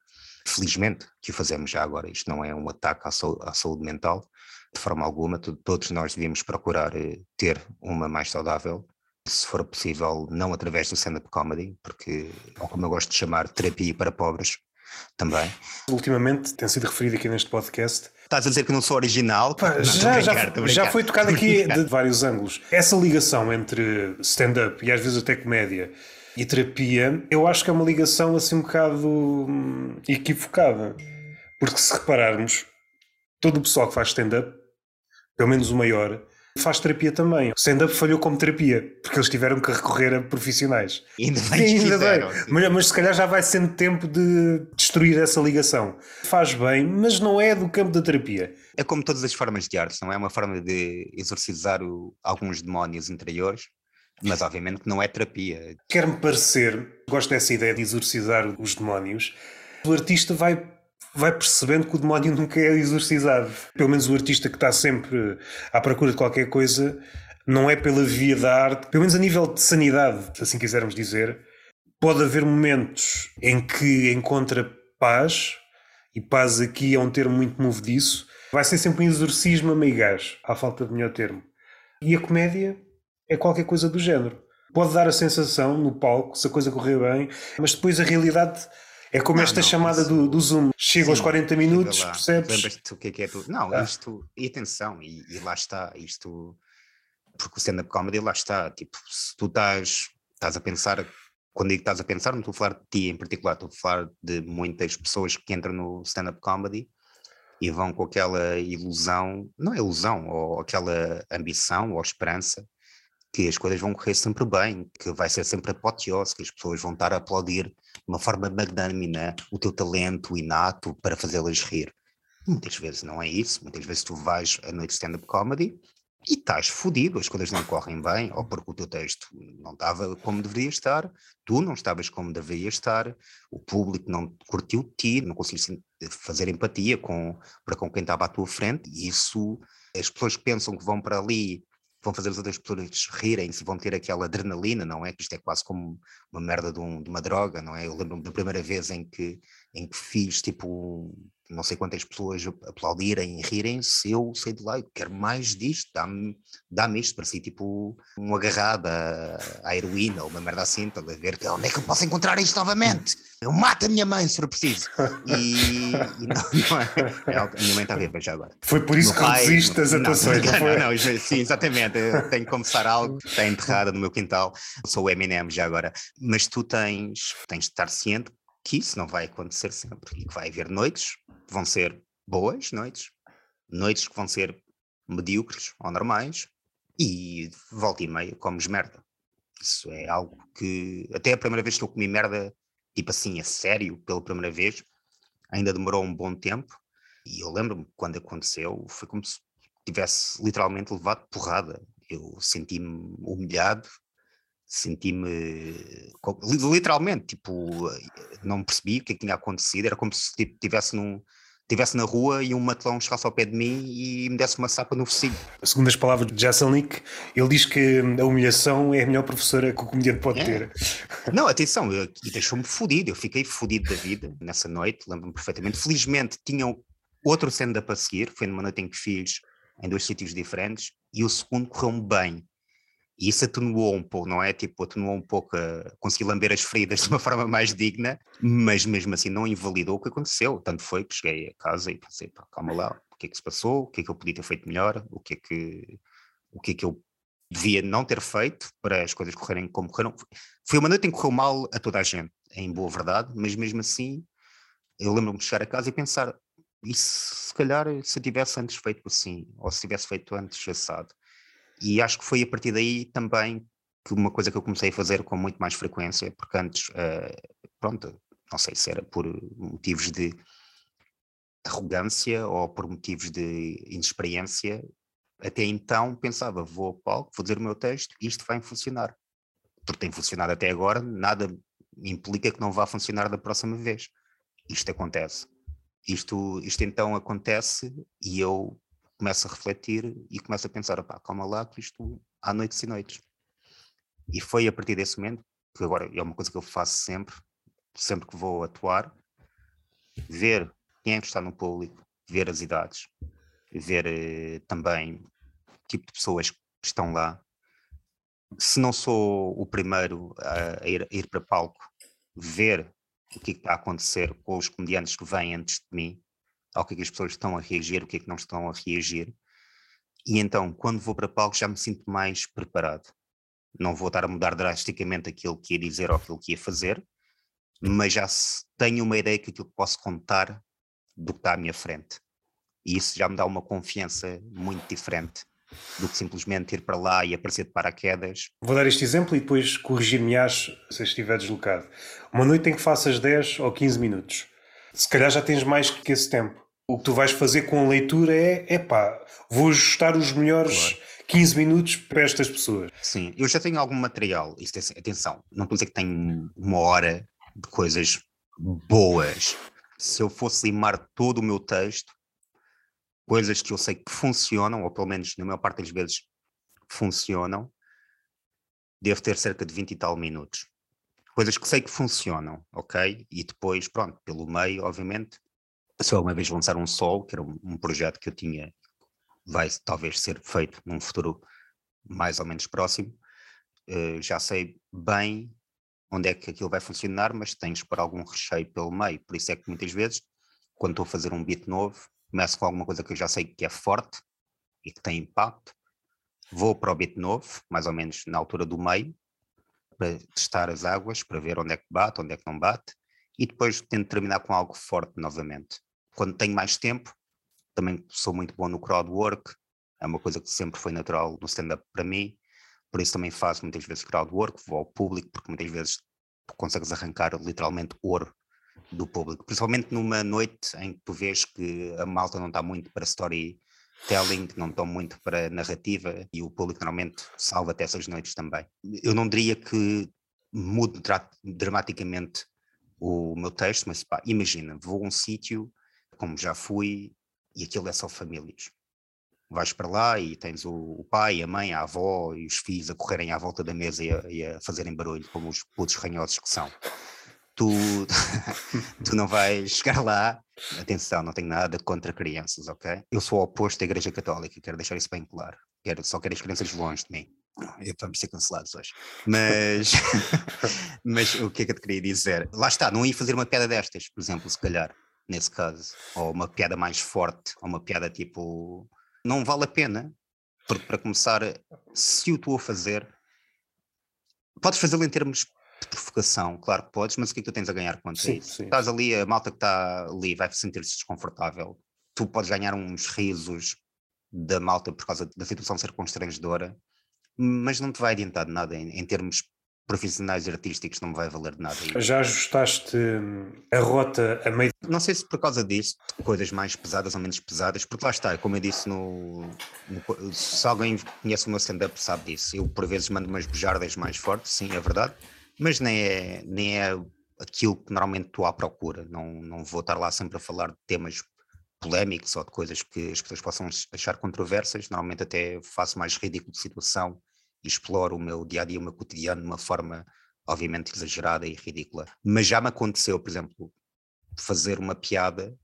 Speaker 1: Felizmente que o fazemos já agora. Isto não é um ataque à, saúde, à saúde mental, de forma alguma. Todos nós devíamos procurar eh, ter uma mais saudável se for possível, não através do stand-up comedy, porque, ou como eu gosto de chamar, terapia para pobres, também.
Speaker 2: Ultimamente tem sido referido aqui neste podcast.
Speaker 1: Estás a dizer que não sou original?
Speaker 2: Pá, não, já, já, já foi tocado aqui de vários ângulos. Essa ligação entre stand-up e às vezes até comédia e terapia, eu acho que é uma ligação assim um bocado hum, equivocada. Porque se repararmos, todo o pessoal que faz stand-up, pelo menos o maior, faz terapia também. O stand-up falhou como terapia, porque eles tiveram que recorrer a profissionais.
Speaker 1: Ainda bem Ainda fizeram, bem.
Speaker 2: Mas, mas, se calhar já vai sendo tempo de destruir essa ligação. Faz bem, mas não é do campo da terapia.
Speaker 1: É como todas as formas de arte, não é uma forma de exorcizar o, alguns demónios interiores, mas obviamente não é terapia.
Speaker 2: Quer-me parecer, gosto dessa ideia de exorcizar os demónios, o artista vai vai percebendo que o demónio nunca é exorcizado. Pelo menos o artista que está sempre à procura de qualquer coisa não é pela via da arte, pelo menos a nível de sanidade, se assim quisermos dizer. Pode haver momentos em que encontra paz, e paz aqui é um termo muito movediço, vai ser sempre um exorcismo a meio gás, à falta de melhor termo. E a comédia é qualquer coisa do género. Pode dar a sensação no palco, se a coisa correr bem, mas depois a realidade é como não, esta não, chamada do, do, Zoom. Chega Sim, aos 40 minutos, percebes?
Speaker 1: Lembras-te o que é que é tudo? Não, ah. isto, e atenção, e, e, lá está, isto, porque o stand-up comedy lá está, tipo, se tu estás, estás a pensar, quando digo estás a pensar, não estou a falar de ti em particular, estou a falar de muitas pessoas que entram no stand-up comedy e vão com aquela ilusão, não é ilusão, ou aquela ambição ou esperança que as coisas vão correr sempre bem, que vai ser sempre apoteose, que as pessoas vão estar a aplaudir de uma forma magnânima o teu talento inato para fazê-las rir. Muitas vezes não é isso, muitas vezes tu vais à noite de stand-up comedy e estás fodido, as coisas não correm bem, ou porque o teu texto não estava como deveria estar, tu não estavas como deveria estar, o público não curtiu de ti, não conseguiste fazer empatia com, para com quem estava à tua frente, e isso, as pessoas pensam que vão para ali vão fazer as outras pessoas rirem-se, vão ter aquela adrenalina, não é? Que isto é quase como uma merda de, um, de uma droga, não é? Eu lembro-me da primeira vez em que, em que fiz tipo não sei quantas pessoas aplaudirem e rirem-se, eu sei de lá, eu quero mais disto, dá-me dá isto, parecia tipo um agarrado à, heroína ou uma merda assim, estás a ver onde é que eu posso encontrar isto novamente? Eu mato a minha mãe se for preciso. E, e não, não é, é, a minha mãe está viva já agora.
Speaker 2: Foi por isso no que pai, reduziste as atuações, não,
Speaker 1: não, não, não, sim, exatamente, eu tenho que confessar algo, está enterrada no meu quintal, sou o Eminem já agora, mas tu tens, tens de estar ciente que isso não vai acontecer sempre e que vai haver noites que vão ser boas noites, noites que vão ser medíocres ou normais e volta e meia comes merda. Isso é algo que até a primeira vez que eu comi merda, tipo assim, a sério, pela primeira vez, ainda demorou um bom tempo. E eu lembro-me quando aconteceu, foi como se tivesse literalmente levado porrada. Eu senti-me humilhado, senti-me literalmente, tipo, não percebi o que, é que tinha acontecido, era como se tipo, tivesse num estivesse na rua e um matelão chegasse ao pé de mim e me desse uma sapa no focinho.
Speaker 2: Segundo as palavras de Jesselnik, ele diz que a humilhação é a melhor professora que o comediante pode é. ter.
Speaker 1: Não, atenção, e deixou-me fodido, eu fiquei fodido da vida nessa noite, lembro-me perfeitamente. Felizmente tinham outro stand-up a seguir, foi numa noite em que fiz em dois sítios diferentes, e o segundo correu-me bem. E isso atenuou um pouco, não é? Tipo, atenuou um pouco, a, consegui lamber as feridas de uma forma mais digna, mas mesmo assim não invalidou o que aconteceu. Tanto foi que cheguei a casa e pensei, pá, calma lá, o que é que se passou? O que é que eu podia ter feito melhor? O que é que, o que, é que eu devia não ter feito para as coisas correrem como correram? Foi uma noite em que correu mal a toda a gente, em boa verdade, mas mesmo assim eu lembro-me de chegar a casa e pensar, e se, se calhar se eu tivesse antes feito assim, ou se tivesse feito antes assado, e acho que foi a partir daí também que uma coisa que eu comecei a fazer com muito mais frequência, porque antes, uh, pronto, não sei se era por motivos de arrogância ou por motivos de inexperiência, até então pensava, vou ao palco, vou dizer o meu texto isto vai funcionar. Porque tem funcionado até agora, nada implica que não vai funcionar da próxima vez. Isto acontece. Isto, isto então acontece e eu começo a refletir e começo a pensar, pá, calma lá, que isto há noites e noites. E foi a partir desse momento, que agora é uma coisa que eu faço sempre, sempre que vou atuar, ver quem é que está no público, ver as idades, ver eh, também o tipo de pessoas que estão lá. Se não sou o primeiro a, a, ir, a ir para palco, ver o que, é que está a acontecer com os comediantes que vêm antes de mim, ao que, é que as pessoas estão a reagir, o que é que não estão a reagir. E então, quando vou para palco, já me sinto mais preparado. Não vou estar a mudar drasticamente aquilo que ia dizer ou aquilo que ia fazer, mas já tenho uma ideia que aquilo que posso contar do que está à minha frente. E isso já me dá uma confiança muito diferente do que simplesmente ir para lá e aparecer de paraquedas.
Speaker 2: Vou dar este exemplo e depois corrigir-me-ás se estiver deslocado. Uma noite em que faças 10 ou 15 minutos, se calhar já tens mais que esse tempo. O que tu vais fazer com a leitura é, epá, vou ajustar os melhores claro. 15 minutos para estas pessoas.
Speaker 1: Sim, eu já tenho algum material, isto é, atenção, não estou a dizer que tenho uma hora de coisas boas. Se eu fosse limar todo o meu texto, coisas que eu sei que funcionam, ou pelo menos na maior parte das vezes funcionam, devo ter cerca de 20 e tal minutos. Coisas que sei que funcionam, ok? E depois, pronto, pelo meio, obviamente, se alguma vez lançar um solo, que era um, um projeto que eu tinha, vai talvez ser feito num futuro mais ou menos próximo, uh, já sei bem onde é que aquilo vai funcionar, mas tens para algum recheio pelo meio. Por isso é que muitas vezes, quando estou a fazer um beat novo, começo com alguma coisa que eu já sei que é forte e que tem impacto, vou para o beat novo, mais ou menos na altura do meio, para testar as águas, para ver onde é que bate, onde é que não bate, e depois tento terminar com algo forte novamente. Quando tenho mais tempo, também sou muito bom no crowd work, é uma coisa que sempre foi natural no stand-up para mim, por isso também faço muitas vezes crowd work, vou ao público, porque muitas vezes consegues arrancar literalmente ouro do público, principalmente numa noite em que tu vês que a malta não está muito para storytelling, não estão muito para narrativa e o público normalmente salva até essas noites também. Eu não diria que mude dramaticamente o meu texto, mas pá, imagina, vou a um sítio, como já fui, e aquilo é só famílias vais para lá e tens o, pai, a mãe, a avó e os filhos a correrem à volta da mesa e a, e a fazerem barulho, como os putos ranhosos que são. Tu, tu não vais chegar lá, atenção, não tenho nada contra crianças, ok? Eu sou oposto da Igreja Católica, quero deixar isso bem claro. Quero, só quero as crianças longe de mim. Vamos ser cancelados hoje. Mas, mas o que é que eu te queria dizer? Lá está, não ia fazer uma piada destas, por exemplo, se calhar, nesse caso. Ou uma piada mais forte, ou uma piada tipo não vale a pena, porque para começar, se o estou a fazer, podes fazê-lo em termos de provocação, claro que podes, mas o que é que tu tens a ganhar a isso? Sim. Estás ali, a malta que está ali vai sentir-se desconfortável, tu podes ganhar uns risos da malta por causa da situação ser constrangedora, mas não te vai adiantar de nada em, em termos profissionais artísticos não vai valer de nada.
Speaker 2: Já ajustaste hum, a rota a meio?
Speaker 1: Não sei se por causa disso, coisas mais pesadas ou menos pesadas, porque lá está, como eu disse no. no se alguém conhece o meu stand-up sabe disso. Eu por vezes mando umas bujardas mais fortes, sim, é verdade, mas nem é, nem é aquilo que normalmente estou à procura. Não, não vou estar lá sempre a falar de temas polémicos ou de coisas que as pessoas possam achar controversas. Normalmente até faço mais ridículo de situação exploro o meu dia a dia, o meu cotidiano de uma forma obviamente exagerada e ridícula. Mas já me aconteceu, por exemplo, fazer uma piada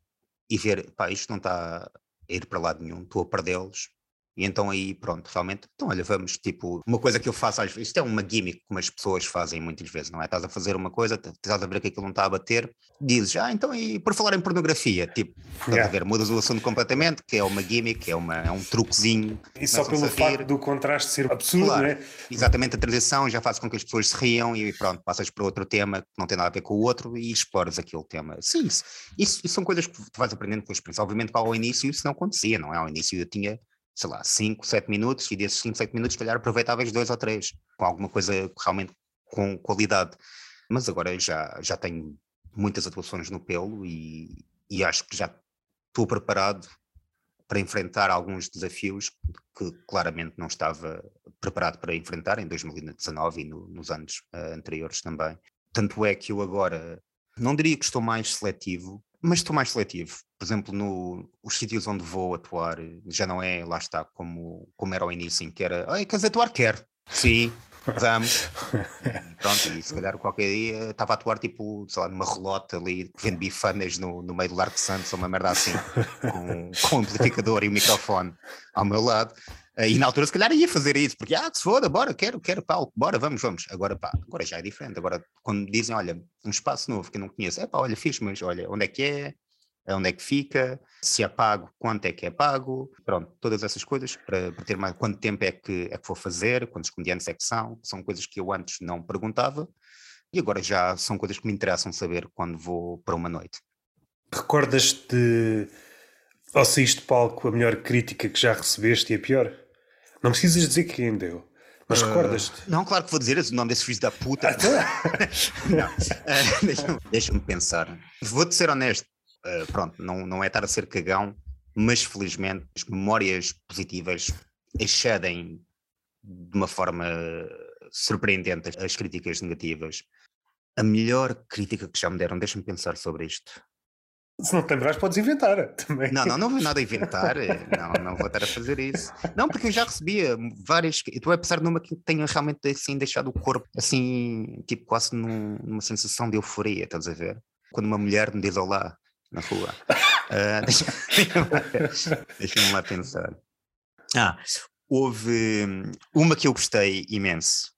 Speaker 1: e ver, pá, isto não está a ir para lado nenhum, estou a perdê-los, e então aí, pronto, realmente, então olha, vamos, tipo, uma coisa que eu faço às vezes, isto é uma gimmick como as pessoas fazem muitas vezes, não é? Estás a fazer uma coisa, estás a ver que aquilo não está a bater, dizes, ah, então e por falar em pornografia, tipo, estás yeah. a ver, mudas o assunto completamente, que é uma gimmick, é, uma, é um truquezinho.
Speaker 2: E só pelo facto do contraste ser absurdo, claro,
Speaker 1: né? Exatamente, a transição já faz com que as pessoas se riam e pronto, passas para outro tema que não tem nada a ver com o outro e exploras aquele tema. Sim, isso, isso, isso são coisas que tu vais aprendendo com a experiência. Obviamente que ao início isso não acontecia, não é? Ao início eu tinha sei lá, 5, 7 minutos e desses 5, 7 minutos, se calhar aproveitáveis dois ou três, com alguma coisa realmente com qualidade. Mas agora já, já tenho muitas atuações no pelo e, e acho que já estou preparado para enfrentar alguns desafios que claramente não estava preparado para enfrentar em 2019 e no, nos anos uh, anteriores também. Tanto é que eu agora não diria que estou mais seletivo, mas estou mais seletivo. Por exemplo, no, os sítios onde vou atuar já não é, lá está, como, como era ao início, em que era, queres atuar? Quero. Sim, vamos. Pronto, e se calhar qualquer dia estava a atuar tipo, sei lá, numa relota ali, que vende bifanas no, no meio do Largo de Santos, ou uma merda assim, com, com um amplificador e um microfone ao meu lado. Eh, e na altura, se calhar, ia fazer isso, porque, ah, se foda, bora, quero, quero palco, bora, vamos, vamos. Agora, pá, agora já é diferente. Agora, quando dizem, olha, um espaço novo que eu não conheço, é pá, olha, fiz, mas olha, onde é que é? Onde é que fica? Se é pago, quanto é que é pago? Pronto, todas essas coisas para, para ter mais. Quanto tempo é que, é que vou fazer? Quantos comediantes é que são? São coisas que eu antes não perguntava e agora já são coisas que me interessam saber quando vou para uma noite.
Speaker 2: Recordas-te, ao saíste de palco, a melhor crítica que já recebeste e a pior? Não precisas dizer quem deu. Mas uh, recordas-te?
Speaker 1: Não, claro que vou dizer o nome desse filho da puta. Ah, tá. não, uh, deixa-me deixa pensar. Vou-te ser honesto. Uh, pronto, não, não é estar a ser cagão, mas felizmente as memórias positivas excedem de uma forma surpreendente as críticas negativas. A melhor crítica que já me deram, deixa-me pensar sobre isto.
Speaker 2: Se não te lembras, podes inventar também.
Speaker 1: Não, não, não vou nada inventar. não, não vou estar a fazer isso. Não, porque eu já recebia várias. Estou a pensar numa que tenha realmente assim, deixado o corpo assim, tipo, quase num, numa sensação de euforia, estás a ver? Quando uma mulher me diz olá na rua. Uh, Deixa-me deixa lá pensar. Ah, houve uma que eu gostei imenso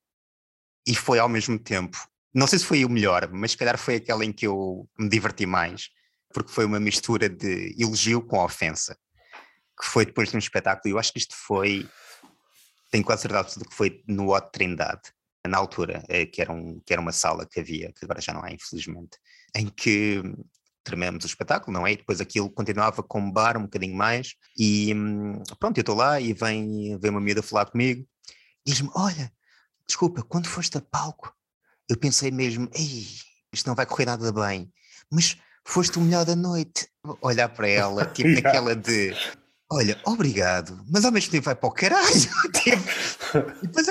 Speaker 1: e foi ao mesmo tempo. Não sei se foi o melhor, mas se calhar foi aquela em que eu me diverti mais porque foi uma mistura de elogio com ofensa, que foi depois de um espetáculo, e eu acho que isto foi, tenho quase certeza que foi no Hot Trindade, na altura, eh, que era, um, que era uma sala que havia, que agora já não há, infelizmente, em que terminamos o espetáculo, não é? E depois aquilo continuava com um bar um bocadinho mais, e hum, pronto, eu estou lá e vem, vem uma miúda falar comigo, e diz-me: Olha, desculpa, quando foste a palco, eu pensei mesmo, ei, isto não vai correr nada bem, mas foste o melhor da noite. Olhar para ela, tipo yeah. naquela de olha, obrigado, mas ao mesmo tempo vai para o caralho. tipo, depois,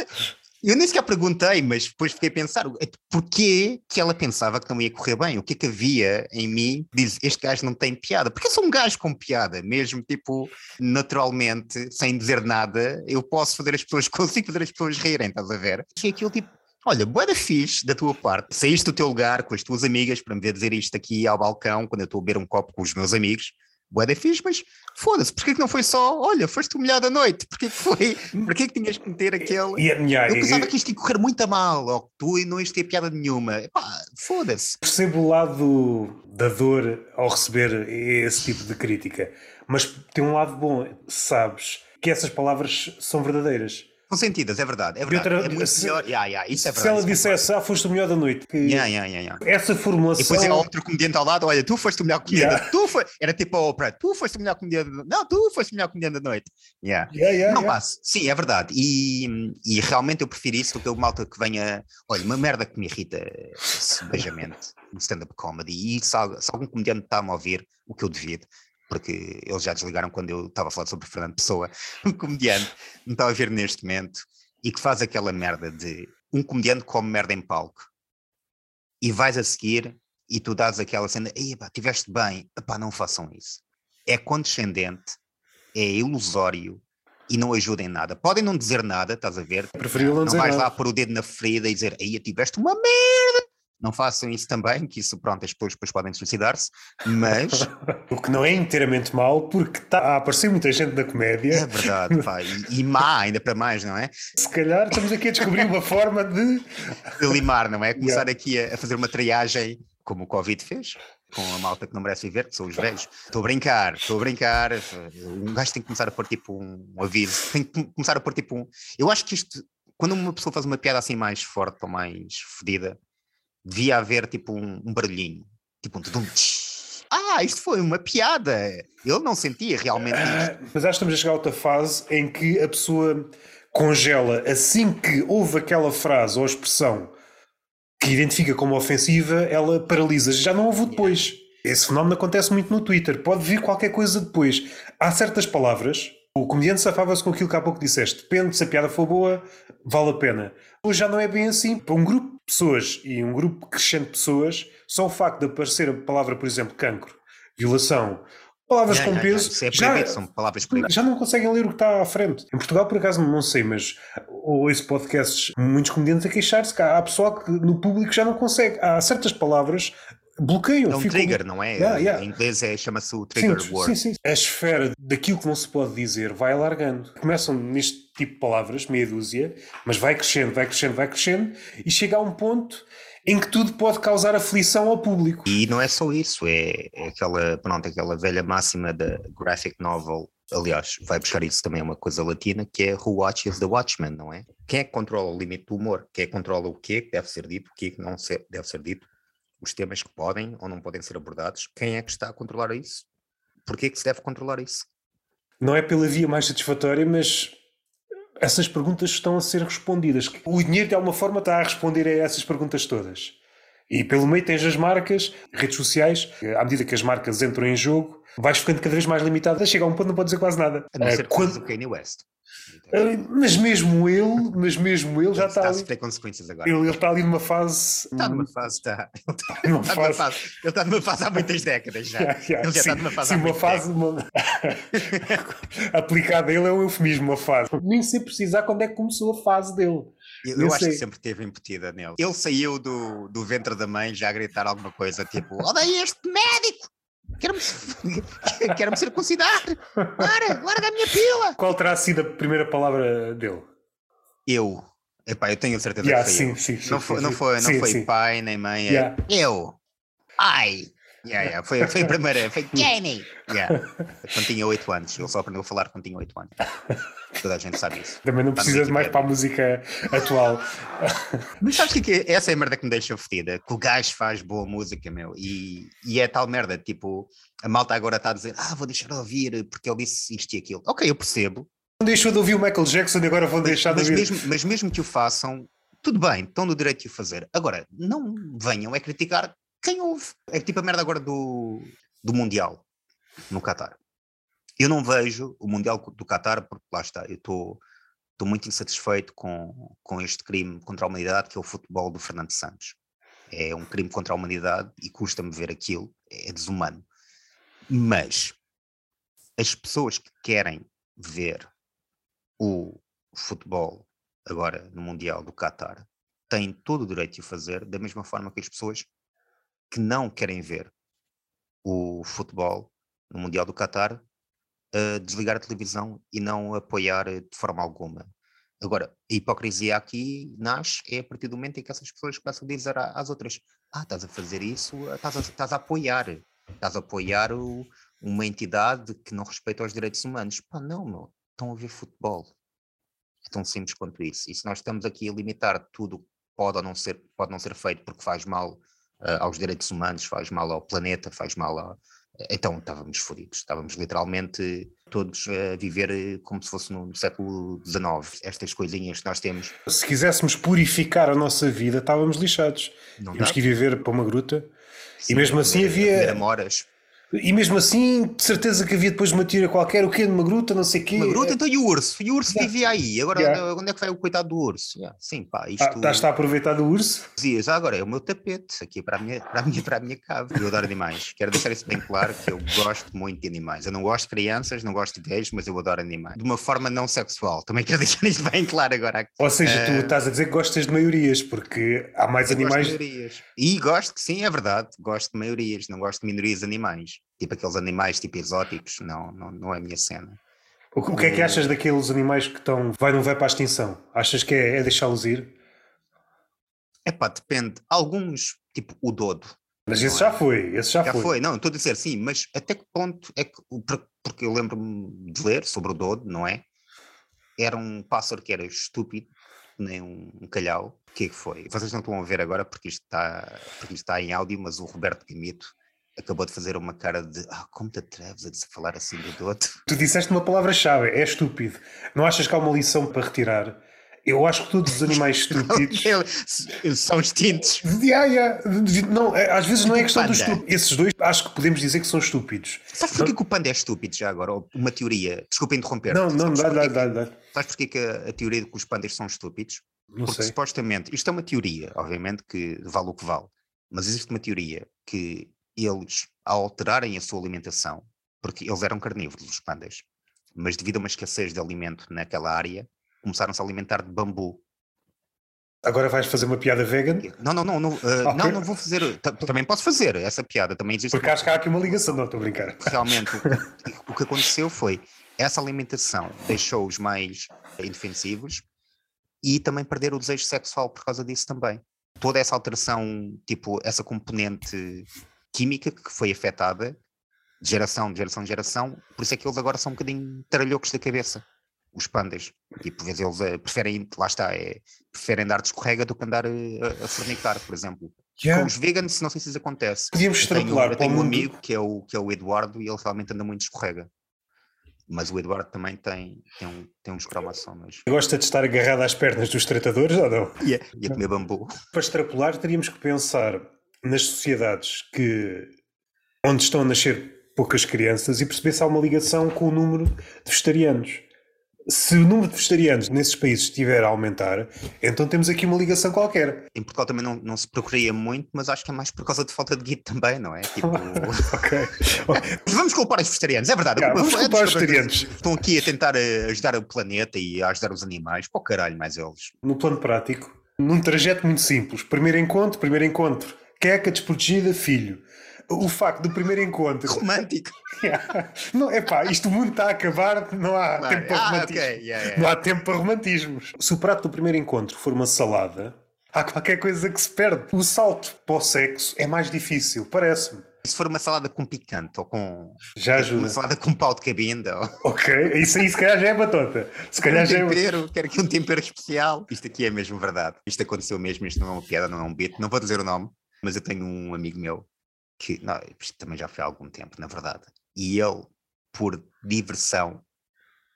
Speaker 1: eu nem sequer perguntei, mas depois fiquei a pensar é, porquê que ela pensava que não ia correr bem, o que é que havia em mim, diz, este gajo não tem piada, porque eu sou um gajo com piada, mesmo tipo, naturalmente, sem dizer nada, eu posso fazer as pessoas, consigo fazer as pessoas rirem, estás a ver? E aquilo tipo, Olha, boa fixe da tua parte. Saíste do teu lugar com as tuas amigas para me ver dizer isto aqui ao balcão quando eu estou a beber um copo com os meus amigos. Boa da fixe, mas foda-se, porquê que não foi só, olha, foste o melhor da noite? Porquê que foi? Porquê que tinhas que meter aquele.
Speaker 2: E minha,
Speaker 1: eu pensava que isto ia correr muito a mal, ou que tu não ias ter piada nenhuma. foda-se.
Speaker 2: Percebo o lado da dor ao receber esse tipo de crítica, mas tem um lado bom, sabes que essas palavras são verdadeiras
Speaker 1: são sentidas, é verdade. É, verdade. Outra, é muito se, melhor. Yeah, yeah, isso é
Speaker 2: verdade, se ela dissesse, ah, foste o melhor da noite. Que
Speaker 1: yeah, yeah, yeah,
Speaker 2: Essa formulação.
Speaker 1: E depois é outro comediante ao lado, olha, tu foste o melhor comediante. Tu foi... Era tipo a Oprah, tu foste o melhor comediante. Não, tu foste o melhor comediante da noite. Não passo. Sim, é verdade. E, e realmente eu prefiro isso do que o malta que venha. Olha, uma merda que me irrita beijamente no stand-up comedy. E se, se algum comediante está-me a ouvir, o que eu devido, porque eles já desligaram quando eu estava a falar sobre Fernando Pessoa, um comediante me está a ver neste momento e que faz aquela merda de um comediante come merda em palco e vais a seguir e tu dás aquela cena, ei pá, tiveste bem, pá, não façam isso. É condescendente, é ilusório e não ajuda em nada. Podem não dizer nada, estás a ver?
Speaker 2: Preferível
Speaker 1: não,
Speaker 2: não
Speaker 1: vais
Speaker 2: nada.
Speaker 1: lá pôr o dedo na ferida e dizer, aí tiveste uma merda, não façam isso também, que isso, pronto, as pessoas depois podem suicidar-se, mas...
Speaker 2: o que não é inteiramente mal, porque está a aparecer muita gente da comédia.
Speaker 1: É verdade, pá, e, e má ainda para mais, não é?
Speaker 2: Se calhar estamos aqui a descobrir uma forma de...
Speaker 1: De limar, não é? Começar yeah. aqui a, a fazer uma triagem, como o Covid fez, com a malta que não merece viver, que são os velhos. Estou a brincar, estou a brincar. Um gajo tem que começar a pôr tipo um, aviso, tem que começar a pôr tipo um. Eu acho que isto, quando uma pessoa faz uma piada assim mais forte ou mais fedida, devia haver tipo um, um barulhinho, tipo um tudum. Ah, isto foi uma piada. Ele não sentia realmente
Speaker 2: ah, Mas acho que estamos a chegar a outra fase em que a pessoa congela assim que ouve aquela frase ou expressão que identifica como ofensiva, ela paralisa. Já não ouve depois. Yeah. Esse fenómeno acontece muito no Twitter. Pode vir qualquer coisa depois. Há certas palavras O comediante safava-se com aquilo que há pouco disseste. Depende se a piada for boa, vale a pena. Hoje já não é bem assim. Para um grupo de pessoas e um grupo crescente de pessoas, só o facto de aparecer a palavra, por exemplo, cancro, violação, palavras
Speaker 1: Yeah,
Speaker 2: com
Speaker 1: yeah,
Speaker 2: peso.
Speaker 1: Isso é proibido, são palavras proibidas.
Speaker 2: já não conseguem ler o que está à frente. Em Portugal, por acaso, não sei, mas ouço podcasts, muitos comediantes a queixar-se que há pessoal que no público já não consegue. Há certas palavras bloqueiam.
Speaker 1: É um
Speaker 2: ficam-
Speaker 1: trigger, não é?
Speaker 2: Yeah, yeah.
Speaker 1: Em inglês é, chama-se o trigger
Speaker 2: Sim,
Speaker 1: word.
Speaker 2: sim, sim. A esfera daquilo que não se pode dizer vai alargando. Começam neste tipo de palavras, meia dúzia, mas vai crescendo, vai crescendo, vai crescendo, e chega a um ponto em que tudo pode causar aflição ao público.
Speaker 1: E não é só isso, é, é aquela, pronto, aquela velha máxima da graphic novel. Aliás, vai buscar isso também a uma coisa latina, que é Who Watches the Watchman, não é? Quem é que controla o limite do humor? Quem é que controla o que é que deve ser dito, o que é que não deve ser dito? Os temas que podem ou não podem ser abordados? Quem é que está a controlar isso? Porquê que se deve controlar isso?
Speaker 2: Não é pela via mais satisfatória, mas essas perguntas estão a ser respondidas. O dinheiro, de alguma forma, está a responder a essas perguntas todas. E pelo meio tens as marcas, redes sociais, à medida que as marcas entram em jogo, vais ficando cada vez mais limitada, chega a um ponto não pode dizer quase nada.
Speaker 1: A não
Speaker 2: Eh,
Speaker 1: ser
Speaker 2: quando-
Speaker 1: o Kanye West.
Speaker 2: Eh, Mas mesmo ele, mas mesmo ele já
Speaker 1: está
Speaker 2: está
Speaker 1: a
Speaker 2: ali.
Speaker 1: sofrer consequências agora.
Speaker 2: Ele, ele está ali numa fase.
Speaker 1: Está numa fase, está. Ele está,
Speaker 2: numa
Speaker 1: está numa
Speaker 2: fase.
Speaker 1: fase. Ele está numa fase há muitas décadas já.
Speaker 2: Yeah, yeah,
Speaker 1: Ele já
Speaker 2: sim,
Speaker 1: está numa fase
Speaker 2: sim,
Speaker 1: há
Speaker 2: uma fase. Uma... Aplicada a ele é um eufemismo, uma fase. Nem sei precisar quando é que começou a fase dele.
Speaker 1: Eu,
Speaker 2: Eu
Speaker 1: acho
Speaker 2: sei.
Speaker 1: que sempre teve embutida nele. Ele saiu do, do ventre da mãe já a gritar alguma coisa, tipo: Odeio este médico! Quero-me quero circuncidar! Para, larga a minha pila!
Speaker 2: Qual terá sido a primeira palavra dele?
Speaker 1: Eu. Epá, eu tenho certeza
Speaker 2: Yeah,
Speaker 1: que foi
Speaker 2: sim,
Speaker 1: eu.
Speaker 2: sim, sim,
Speaker 1: não foi, não foi, não foi pai nem mãe, é eu. Ai! Yeah, yeah, foi, foi a primeira, foi Kenny! Yeah. Quando tinha 8 anos, ele só aprendeu a falar quando tinha 8 anos. Toda a gente sabe isso.
Speaker 2: Também não
Speaker 1: Está no
Speaker 2: precisa de mais para a música atual.
Speaker 1: Mas sabes que que é? Essa é a merda que me deixa fedida. Que o gajo faz boa música, meu. E, e é tal merda, tipo, a malta agora está a dizer, ah, vou deixar de ouvir porque ele disse isto e aquilo. Ok, eu percebo.
Speaker 2: Não deixou de ouvir o Michael Jackson e agora vão
Speaker 1: Mas,
Speaker 2: deixar de
Speaker 1: mas
Speaker 2: ouvir.
Speaker 1: mesmo, mas mesmo que o façam, tudo bem, estão no direito de o fazer. Agora, não venham é criticar quem ouve. É tipo a merda agora do, do Mundial no Qatar. Eu não vejo o Mundial do Qatar porque lá está, eu estou muito insatisfeito com, com este crime contra a humanidade que é o futebol do Fernando Santos. É um crime contra a humanidade e custa-me ver aquilo, é desumano. Mas as pessoas que querem ver o futebol agora no Mundial do Qatar têm todo o direito de o fazer, da mesma forma que as pessoas que não querem ver o futebol no Mundial do Qatar a desligar a televisão e não apoiar de forma alguma. Agora, a hipocrisia aqui nasce é a partir do momento em que essas pessoas começam a dizer às outras: Ah, estás a fazer isso, ah, estás a, estás a apoiar, estás a apoiar o- uma entidade que não respeita os direitos humanos. Pá, não, meu, estão a ver futebol. É tão simples quanto isso. E se nós estamos aqui a limitar tudo que pode ou não ser, pode não ser feito porque faz mal aos direitos humanos, faz mal ao planeta, faz mal a. Então estávamos fodidos, estávamos literalmente todos a viver eh, como se fosse no século XIX. Estas coisinhas que nós temos.
Speaker 2: Se quiséssemos purificar a nossa vida, estávamos lixados.
Speaker 1: Não
Speaker 2: Tínhamos
Speaker 1: dá.
Speaker 2: que ir viver para uma gruta.
Speaker 1: Sim,
Speaker 2: mesmo
Speaker 1: a
Speaker 2: assim havia-. E mesmo assim, de certeza que havia depois uma tira qualquer, o quê? Numa gruta, não sei o quê.
Speaker 1: Uma gruta, então e o urso? E o urso
Speaker 2: Yeah.
Speaker 1: vivia aí. Agora,
Speaker 2: Yeah.
Speaker 1: onde é que vai o coitado do urso? Yeah, Sim, pá, isto.
Speaker 2: Ah, estás a aproveitar do urso?
Speaker 1: dizias, "Ah, agora é o meu tapete aqui para a minha, para a minha, para a minha cave. Eu adoro animais. Quero deixar isso bem claro que eu gosto muito de animais. Eu não gosto de crianças, não gosto de gays, mas eu adoro animais. De uma forma não sexual. Também quero deixar isto bem claro agora. aqui.
Speaker 2: Ou seja, tu
Speaker 1: Eh,
Speaker 2: estás a dizer que gostas de maiorias, porque há mais
Speaker 1: eu gosto
Speaker 2: animais.
Speaker 1: de maiorias. E gosto sim, é verdade. Gosto de maiorias, não gosto de minorias animais. Tipo aqueles animais tipo exóticos, não, não, não é a minha cena.
Speaker 2: O, o que é que
Speaker 1: Eh,
Speaker 2: achas daqueles animais que estão. Vai não vai para a extinção? Achas que é, é deixá-los ir?
Speaker 1: É pá, depende. Alguns, tipo o dodo,
Speaker 2: Mas esse já
Speaker 1: é?
Speaker 2: foi, esse já,
Speaker 1: Já
Speaker 2: foi.
Speaker 1: foi, não, estou a dizer sim, mas até que ponto é que, porque eu lembro-me de ler sobre o Dodo, não é? Era um pássaro que era estúpido, nem um, um calhau. O que é que foi? Vocês não estão a ver agora porque isto está, porque isto está em áudio, mas o Roberto Gamito acabou de fazer uma cara de ah, como te atreves a falar assim do Dodo?
Speaker 2: Tu disseste uma palavra-chave, é estúpido. Não achas que há uma lição para retirar? Eu acho que todos os animais estúpidos
Speaker 1: são extintos.
Speaker 2: Yeah, yeah. Não, é, às vezes não é questão dos estúpidos. Esses dois acho que podemos dizer que são estúpidos.
Speaker 1: Sabes porquê que o panda é estúpido já agora? Uma teoria. Desculpa interromper.
Speaker 2: Não, não, dá, dá, dá, dá.
Speaker 1: Sabes porquê que a, a teoria de que os pandas são estúpidos?
Speaker 2: Não
Speaker 1: Porque
Speaker 2: sei.
Speaker 1: supostamente, isto é uma teoria, obviamente que vale o que vale, mas existe uma teoria que eles, ao alterarem a sua alimentação, porque eles eram carnívoros, os pandas, mas devido a uma escassez de alimento naquela área, começaram-se a alimentar de bambu.
Speaker 2: Agora vais fazer uma piada vegan?
Speaker 1: Não, não, não, não, uh,
Speaker 2: Ok.
Speaker 1: não, não vou fazer. ta- Também posso fazer essa piada, também existe.
Speaker 2: Porque acho que há aqui uma ligação, não estou a brincar.
Speaker 1: realmente o que, o que aconteceu foi essa alimentação deixou-os mais indefensivos e também perderam o desejo sexual por causa disso também. Toda essa alteração, tipo, essa componente química que foi afetada de geração, de geração, de geração, por isso é que eles agora são um bocadinho taralhocos da cabeça, os pandas. Tipo, às vezes eles eh, preferem, lá está, é, preferem dar de escorrega do que andar eh, a, a fornicar, por exemplo. Com os veganos, não sei se isso acontece.
Speaker 2: Podíamos
Speaker 1: Eu tenho,
Speaker 2: extrapolar
Speaker 1: eu
Speaker 2: para o
Speaker 1: tenho um amigo que é, o, que é o Eduardo e ele realmente anda muito de escorrega. Mas o Eduardo também tem, tem, um, tem uns cromossomas.
Speaker 2: Gosta de estar agarrado às pernas dos tratadores ou não?
Speaker 1: E a, e a comer bambu.
Speaker 2: Para extrapolar, teríamos que pensar nas sociedades que onde estão a nascer poucas crianças e perceber se há uma ligação com o número de vegetarianos. Se o número de vegetarianos nesses países estiver a aumentar, então temos aqui uma ligação qualquer.
Speaker 1: Em Portugal também não, não se procuraria muito, mas acho que é mais por causa de falta de guito também, não é? Tipo,
Speaker 2: ok.
Speaker 1: vamos culpar os vegetarianos, é verdade.
Speaker 2: Vamos
Speaker 1: é
Speaker 2: culpar os vegetarianos.
Speaker 1: Estão aqui a tentar eh, ajudar o planeta e a ajudar os animais. O caralho, mais eles.
Speaker 2: No plano prático, num trajeto muito simples. Primeiro encontro, primeiro encontro. Queca desprotegida, filho. O facto do primeiro encontro.
Speaker 1: Romântico.
Speaker 2: não, é pá, isto o mundo está a acabar, não há
Speaker 1: Claro.
Speaker 2: tempo para
Speaker 1: Ah,
Speaker 2: romantismo.
Speaker 1: ok. yeah, yeah.
Speaker 2: Não há tempo para romantismos. Se o prato do primeiro encontro for uma salada, há qualquer coisa que se perde. O salto para o sexo é mais difícil, parece-me.
Speaker 1: Se for uma salada com picante ou com.
Speaker 2: Já ajuda.
Speaker 1: Uma salada com pau de cabinda ou.
Speaker 2: Ok, isso aí se calhar já é batota. Se calhar
Speaker 1: um
Speaker 2: já é.
Speaker 1: tempero, quero aqui um tempero especial. Isto aqui é mesmo verdade. Isto aconteceu mesmo, isto não é uma piada, não é um beat. Não vou dizer o nome, mas eu tenho um amigo meu que, não, também já foi há algum tempo, na verdade. E ele, por diversão,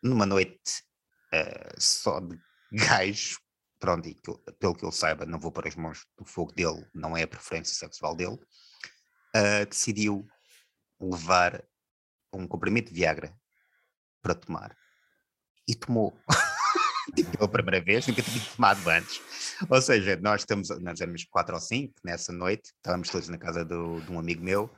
Speaker 1: numa noite eh, só de gajo, pronto, e que pelo que eu saiba, não vou para as mãos do fogo dele, não é a preferência sexual dele, eh, decidiu levar um comprimido de Viagra para tomar. E tomou. tipo, pela primeira vez, nunca tinha tomado antes. Ou seja, nós estamos, nós éramos quatro ou cinco nessa noite, estávamos todos na casa do, de um amigo meu,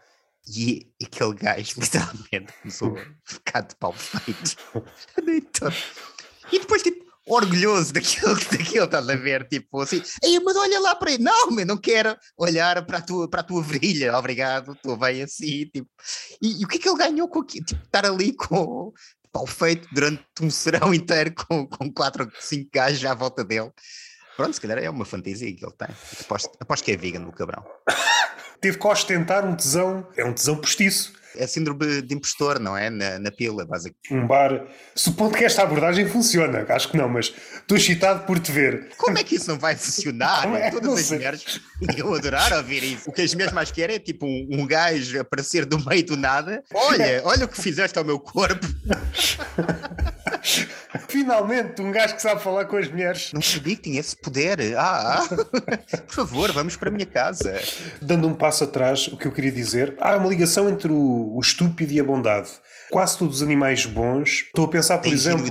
Speaker 1: e aquele gajo literalmente começou a ficar de pau feito. E depois, tipo, orgulhoso daquilo, daquilo, estás a ver? Tipo assim, Ei, mas olha lá para aí, não, meu, não quero olhar para a tua, para a tua virilha, obrigado, estou bem assim. Tipo. E, e o que é que ele ganhou com aquilo? Tipo, estar ali com pau feito durante um serão inteiro com, com quatro, cinco gajos à volta dele. Pronto, se calhar é uma fantasia que ele tem. Aposto, aposto que é vegan o cabrão.
Speaker 2: Teve que ostentar um tesão. É um tesão postiço.
Speaker 1: É síndrome de impostor, não é? Na, na pila, basicamente.
Speaker 2: Um bar. Supondo que esta abordagem funciona, acho que não, mas estou excitado por te ver.
Speaker 1: Como é que isso não vai funcionar?
Speaker 2: É?
Speaker 1: Todas
Speaker 2: Não
Speaker 1: as
Speaker 2: sei.
Speaker 1: mulheres iam adorar ouvir isso. O que as mulheres mais querem é tipo um, um gajo aparecer do meio do nada. Olha, olha o que fizeste ao meu corpo.
Speaker 2: Finalmente, um gajo que sabe falar com as mulheres.
Speaker 1: Não sabia que tinha esse poder. Ah, ah. por favor, vamos para a minha casa.
Speaker 2: Dando um passo atrás, o que eu queria dizer, há uma ligação entre o, o estúpido e a bondade. Quase todos os animais bons, estou a pensar, por
Speaker 1: Tem
Speaker 2: exemplo,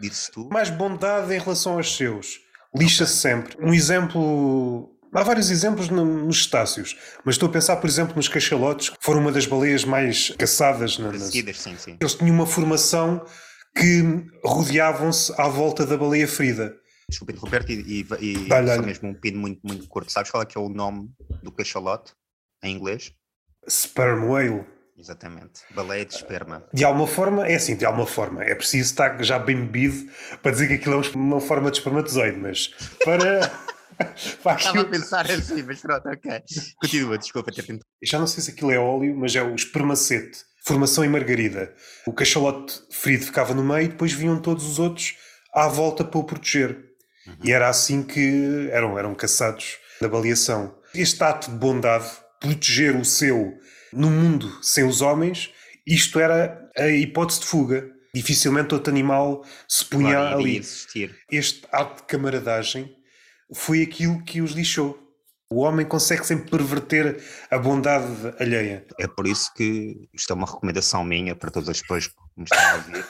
Speaker 1: dizes tu.
Speaker 2: mais bondade em relação aos seus. Lixa-se sempre. Um exemplo. Há vários exemplos no- nos cetáceos, mas estou a pensar, por exemplo, nos cachalotes, que foram uma das baleias mais caçadas. Na, nas...
Speaker 1: Sim, sim.
Speaker 2: Eles tinham uma formação que rodeavam-se à volta da baleia ferida.
Speaker 1: Desculpa interromper-te e, e, e só mesmo um pino muito, muito curto. Sabes qual é que é o nome do cachalote em inglês?
Speaker 2: Sperm whale.
Speaker 1: Exatamente. Baleia de esperma.
Speaker 2: De alguma forma, é assim, de alguma forma. É preciso estar já bem bebido para dizer que aquilo é uma forma de espermatozoide, mas para. para
Speaker 1: Estava a pensar assim, mas pronto, ok. Continua, desculpa ter.
Speaker 2: Já não sei se aquilo é óleo, mas é o espermacete. Formação em margarida. O cachalote ferido ficava no meio e depois vinham todos os outros à volta para o proteger. E era assim que eram, eram caçados da baleação. Este ato de bondade, proteger o seu no mundo sem os homens, isto era a hipótese de fuga. Dificilmente outro animal se punha claro, ali. Este ato de camaradagem foi aquilo que os lixou. O homem consegue sempre perverter a bondade alheia.
Speaker 1: É por isso que isto é uma recomendação minha para todas as pessoas que me estão a ouvir.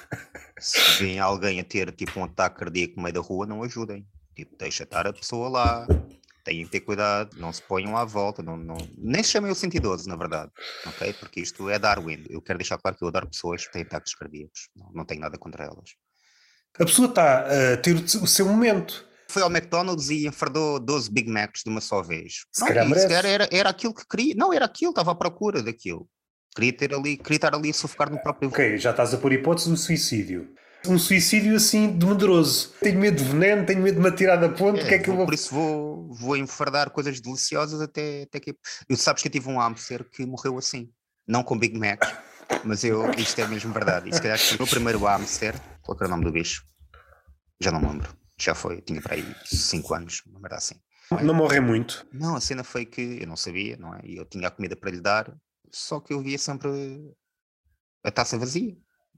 Speaker 1: Se vem alguém a ter tipo um ataque cardíaco no meio da rua, não ajudem. Tipo, deixa estar a pessoa lá. Têm que ter cuidado, não se ponham à volta, não, não, nem se chamem o 112, na verdade, ok? Porque isto é Darwin. Eu quero deixar claro que eu adoro pessoas que têm ataques cardíacos, não, não tenho nada contra elas.
Speaker 2: A pessoa está a ter o seu momento
Speaker 1: foi ao McDonald's e enfardou 12 Big Macs de uma só vez. Se não, calhar se era, era aquilo que queria. Não, era aquilo, estava à procura daquilo. Queria, ter ali, queria estar ali a sufocar no próprio.
Speaker 2: Ok, já estás a pôr hipótese do suicídio. Um suicídio assim de medroso. Tenho medo de veneno, tenho medo de me atirar da ponte. É, que é que eu vou...
Speaker 1: Por isso vou, vou enfardar coisas deliciosas até, até que. Eu sabes que eu tive um hamster que morreu assim. Não com Big Mac, mas eu, isto é mesmo verdade. E se calhar que o meu primeiro hamster, qual era o nome do bicho? Já não me lembro já foi, tinha para aí 5 anos, uma merda assim.
Speaker 2: Não morre muito?
Speaker 1: Não, a cena foi que eu não sabia, não é? E eu tinha a comida para lhe dar, só que eu via sempre a taça vazia.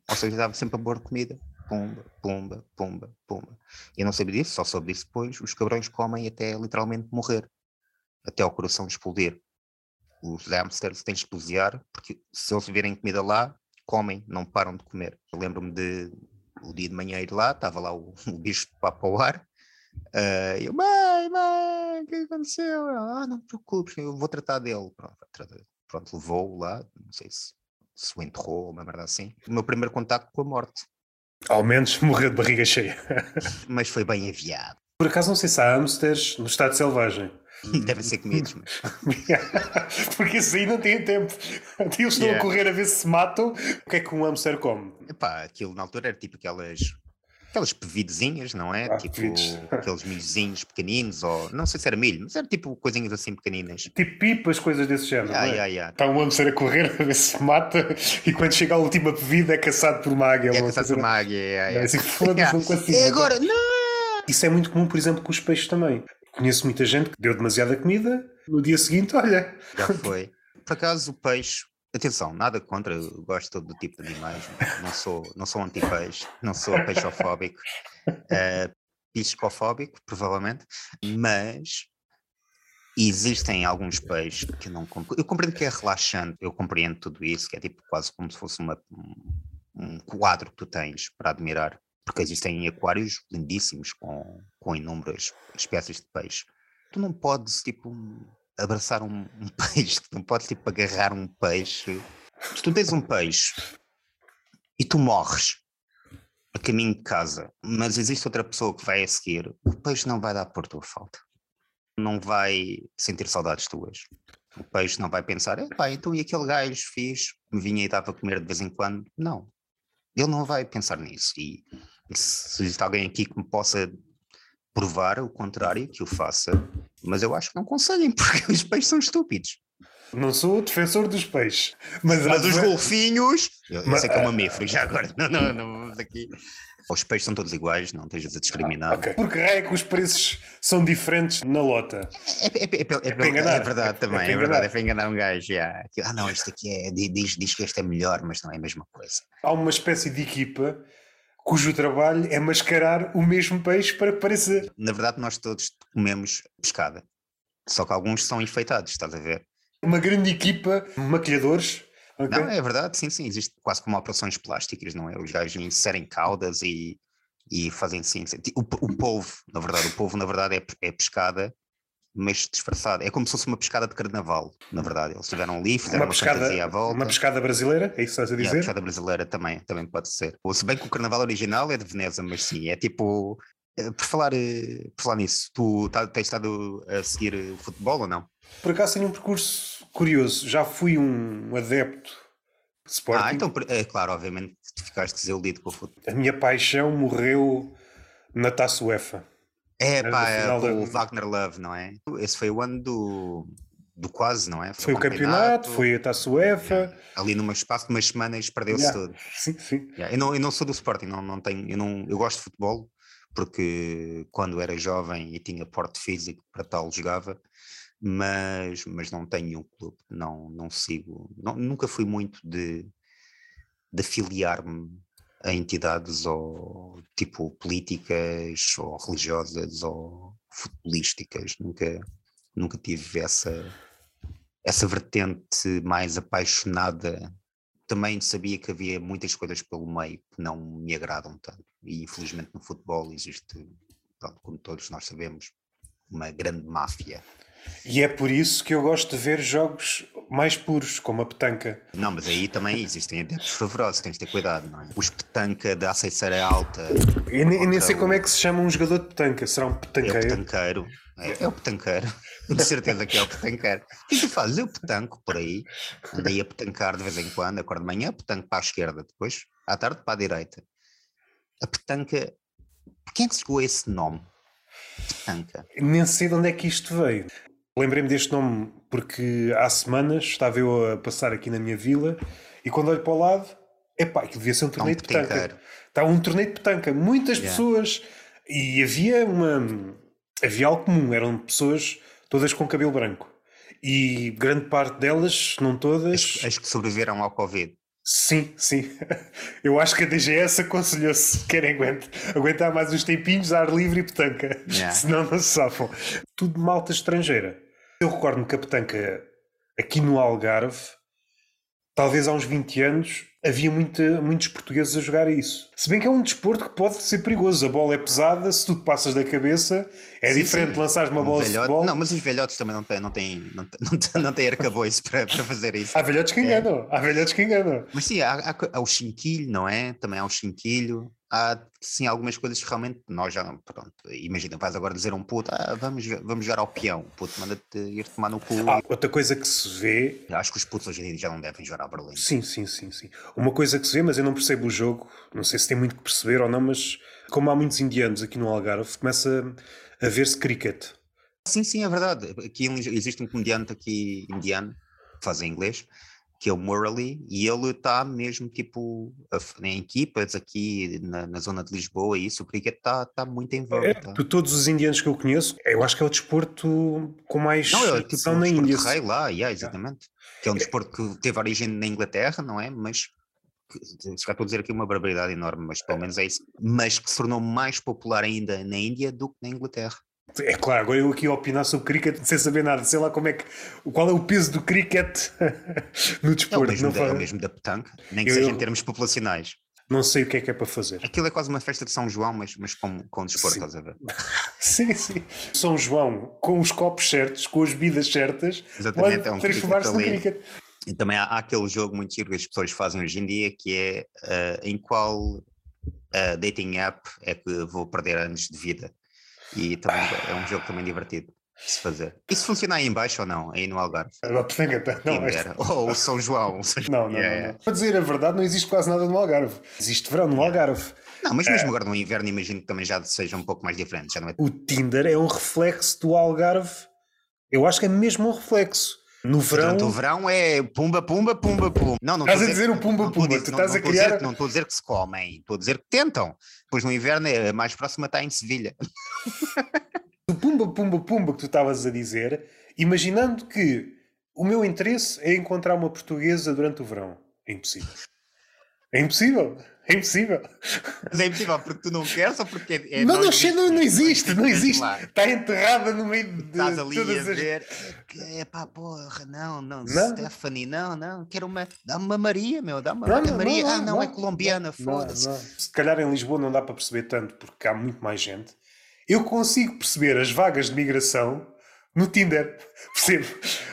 Speaker 1: Ou seja, dava sempre a pôr comida. Pumba, pumba, pumba, pumba. E eu não sabia disso, só soube disso depois. Os cabrões comem até literalmente morrer. Até o coração explodir. Os hamsters têm de explosionar, porque se eles virem comida lá, comem, não param de comer. Lembro-me de, o dia de manhã ir lá, estava lá o, o bicho de papo ao ar, uh, eu, mãe, mãe, o que aconteceu? ah, não te preocupes, eu vou tratar dele. Pronto, pronto levou-o lá, não sei se, se o enterrou ou uma merda assim. O meu primeiro contacto com a morte.
Speaker 2: Ao menos morreu de barriga cheia.
Speaker 1: Mas foi bem aviado.
Speaker 2: Por acaso não sei se há hamsters no estado selvagem.
Speaker 1: Devem ser comidos.
Speaker 2: Porque isso aí não tem tempo. Eles estão yeah. a correr a ver se se matam. O que é que um hamster come?
Speaker 1: Epá, aquilo na altura era tipo aquelas aquelas pevidezinhas, não é? Ah, tipo aqueles milhozinhos pequeninos, ou não sei se era milho, mas era tipo coisinhas assim pequeninas.
Speaker 2: Tipo pipas, coisas desse género.
Speaker 1: Yeah,
Speaker 2: é?
Speaker 1: yeah, yeah.
Speaker 2: Está um hamster a correr a ver se mata e quando chega à última pevida é caçado por uma águia.
Speaker 1: É caçado por uma águia, yeah, yeah. É assim,
Speaker 2: foda-se, não consigo. É agora, não! Isso é muito comum, por exemplo, com os peixes também. Conheço muita gente que deu demasiada comida, no dia seguinte, olha.
Speaker 1: Já foi. Por acaso, o peixe, atenção, nada contra, eu gosto todo do tipo de animais, não sou, não sou anti-peixe, não sou peixofóbico, uh, piscofóbico, provavelmente, mas existem alguns peixes que eu não compreendo. Eu compreendo que é relaxante, eu compreendo tudo isso, que é tipo quase como se fosse uma, um quadro que tu tens para admirar porque existem aquários lindíssimos com, com inúmeras espécies de peixe. Tu não podes, tipo, abraçar um, um peixe, tu não podes, tipo, agarrar um peixe. Se tu tens um peixe e tu morres a caminho de casa, mas existe outra pessoa que vai a seguir, o peixe não vai dar por tua falta. Não vai sentir saudades tuas. O peixe não vai pensar, pá, então e aquele gajo fiz, me vinha e dava a comer de vez em quando? Não. Ele não vai pensar nisso. E se existe alguém aqui que me possa provar o contrário, que o faça, mas eu acho que não conseguem, porque os peixes são estúpidos.
Speaker 2: Não sou defensor dos peixes,
Speaker 1: mas, mas os golfinhos. Eu, mas, sei que é mamífero, já agora. Não, não, não vamos aqui. Os peixes são todos iguais, não estejas a discriminar. Ah,
Speaker 2: okay. Porque é que os preços são diferentes na lota.
Speaker 1: É, é, é, é, é enganar. é verdade também, é, verdade, é para enganar um gajo. Yeah. Ah, não, este aqui é. Diz, diz que este é melhor, mas não é a mesma coisa.
Speaker 2: Há uma espécie de equipa cujo trabalho é mascarar o mesmo peixe para parecer.
Speaker 1: Na verdade, nós todos comemos pescada, só que alguns são enfeitados, estás a ver?
Speaker 2: Uma grande equipa, maquilhadores.
Speaker 1: Okay. Não, é verdade, sim, sim, existe quase como operações plásticas, não é? Os gajos inserem caudas e, e fazem sim. O, o povo, na verdade, o povo, na verdade, é, é pescada mas disfarçado. É como se fosse uma pescada de carnaval, na verdade. Eles estiveram ali, fizeram uma, uma pescada, à volta.
Speaker 2: Uma pescada brasileira, é isso que estás a dizer? É,
Speaker 1: a pescada brasileira também, também pode ser. Ou se bem que o carnaval original é de Veneza, mas sim, é tipo. Eh, por falar, eh, por falar nisso, tu tá, tens estado a seguir o futebol ou não?
Speaker 2: Por acaso tenho um percurso curioso. Já fui um adepto de Sporting.
Speaker 1: Ah, então, é claro, obviamente, ficaste desiludido com o futebol.
Speaker 2: A minha paixão morreu na Taça UEFA.
Speaker 1: É, pá, é, o Wagner Love, não é? Esse foi o ano do, do quase, não é?
Speaker 2: Foi, foi o campeonato, campeonato, foi a Taça UEFA. É,
Speaker 1: ali num espaço de umas semanas perdeu-se yeah. tudo.
Speaker 2: Sim, sim.
Speaker 1: Yeah. Eu, não, eu não sou do Sporting, não, não tenho, eu, não, eu gosto de futebol, porque quando era jovem e tinha porte físico para tal jogava, mas, mas não tenho um clube, não, não sigo, não, nunca fui muito de, de afiliar-me a entidades ou tipo políticas ou religiosas ou futebolísticas. Nunca, nunca tive essa, essa vertente mais apaixonada. Também sabia que havia muitas coisas pelo meio que não me agradam tanto. E infelizmente no futebol existe, pronto, como todos nós sabemos, uma grande máfia.
Speaker 2: E é por isso que eu gosto de ver jogos mais puros, como a petanca.
Speaker 1: Não, mas aí também existem adeptos fervorosos, tens de ter cuidado, não é? Os petanca da aceiçara alta.
Speaker 2: Eu nem, nem sei como é que se chama um jogador de petanca, será um petanqueiro?
Speaker 1: É o petanqueiro, é, é o petanqueiro, de certeza que é o petanqueiro. E tu fazes, eu petanco por aí, andei a petancar de vez em quando, acordo de manhã, petanco para a esquerda, depois à tarde para a direita. A petanca, quem é que chegou a esse nome? Petanca.
Speaker 2: Nem sei de onde é que isto veio. Lembrei-me deste nome porque há semanas estava eu a passar aqui na minha vila e quando olho para o lado, epá, aquilo devia ser um torneio um de petanca. Está um torneio de petanca, muitas yeah. pessoas e havia uma havia algo comum, eram pessoas todas com cabelo branco e grande parte delas, não todas.
Speaker 1: As, as que sobreviveram ao Covid.
Speaker 2: Sim, sim. Eu acho que a DGS aconselhou-se querem aguentar, aguentar mais uns tempinhos, ar livre e petanca. Yeah. Senão não se safam. Tudo malta estrangeira. Eu recordo-me que a petanca aqui no Algarve, talvez há uns 20 anos, havia muita, muitos portugueses a jogar isso. Se bem que é um desporto que pode ser perigoso. A bola é pesada, se tu passas da cabeça, é sim, diferente sim. lançares uma um bola velhote, de futebol.
Speaker 1: Não, mas os velhotes também não têm, não têm, não têm, não têm, não têm arcabouço para, para fazer isso.
Speaker 2: Há velhotes que é. enganam, é. há velhotes que enganam.
Speaker 1: Mas sim, há, há, há o chinquilho, não é? Também há o chinquilho há sim algumas coisas que realmente nós já, pronto, imagina, vais agora dizer a um puto, ah, vamos, vamos jogar ao peão, o puto manda-te ir tomar no cu.
Speaker 2: Ah, outra coisa que se vê.
Speaker 1: Acho que os putos hoje em dia já não devem jogar a Berlim.
Speaker 2: Sim, sim, sim, sim. Uma coisa que se vê, mas eu não percebo o jogo, não sei se tem muito que perceber ou não, mas como há muitos indianos aqui no Algarve, começa a ver-se cricket.
Speaker 1: Sim, sim, é verdade. Aqui existe um comediante aqui indiano que faz em inglês que é o Murley, e ele está mesmo tipo em equipas aqui na, na, zona de Lisboa, e isso, o cricket está tá muito em voga. É,
Speaker 2: tá. De todos os indianos que eu conheço, eu acho que é o desporto com mais
Speaker 1: não, é, tipo, na Índia. rei lá, yeah, exatamente. É. Que é um desporto que teve origem na Inglaterra, não é? Mas já estou a dizer aqui uma barbaridade enorme, mas pelo menos é isso, mas que se tornou mais popular ainda na Índia do que na Inglaterra.
Speaker 2: É claro, agora eu aqui a opinar sobre cricket sem saber nada, sei lá como é que. Qual é o peso do cricket no desporto? É o
Speaker 1: mesmo, da, é o mesmo da petanque, nem que eu, seja em termos populacionais.
Speaker 2: Não sei o que é que é para fazer.
Speaker 1: Aquilo é quase uma festa de São João, mas, mas com, com desporto, sim. estás a ver?
Speaker 2: sim, sim. São João, com os copos certos, com as bebidas certas, Exatamente, pode é um transformar-se no cricket.
Speaker 1: E também há, há, aquele jogo muito giro que as pessoas fazem hoje em dia, que é uh, em qual uh, dating app é que vou perder anos de vida. E também é um jogo também divertido de se fazer. Isso funciona aí embaixo ou não? Aí no Algarve?
Speaker 2: Não,
Speaker 1: é... Ou o São João.
Speaker 2: Não, não, yeah. não, Para dizer a verdade, não existe quase nada no Algarve. Existe verão no Algarve.
Speaker 1: Não, mas mesmo é. agora no inverno imagino que também já seja um pouco mais diferente. Já não é...
Speaker 2: O Tinder é um reflexo do Algarve. Eu acho que é mesmo um reflexo. No verão.
Speaker 1: Durante o verão é pumba, pumba, pumba, pumba.
Speaker 2: Não, não estás a dizer o pumba, pumba. Tu estás a criar.
Speaker 1: não estou a dizer que se comem, estou a dizer que tentam. Pois no inverno é mais próxima está em Sevilha.
Speaker 2: o pumba, pumba, pumba que tu estavas a dizer, imaginando que o meu interesse é encontrar uma portuguesa durante o verão. É impossível. É impossível. É impossível.
Speaker 1: Mas é impossível porque tu não queres ou porque é.
Speaker 2: é não, não, não, não existe, não existe. Está enterrada no meio de.
Speaker 1: Estás ali a ver. É pá, porra, não, não, não, Stephanie, não, não, quero uma. Dá-me uma Maria, meu, dá-me uma não, Maria. Não, ah, não, é colombiana, foda-se.
Speaker 2: Se calhar em Lisboa não dá para perceber tanto porque há muito mais gente. Eu consigo perceber as vagas de migração no Tinder. Percebo.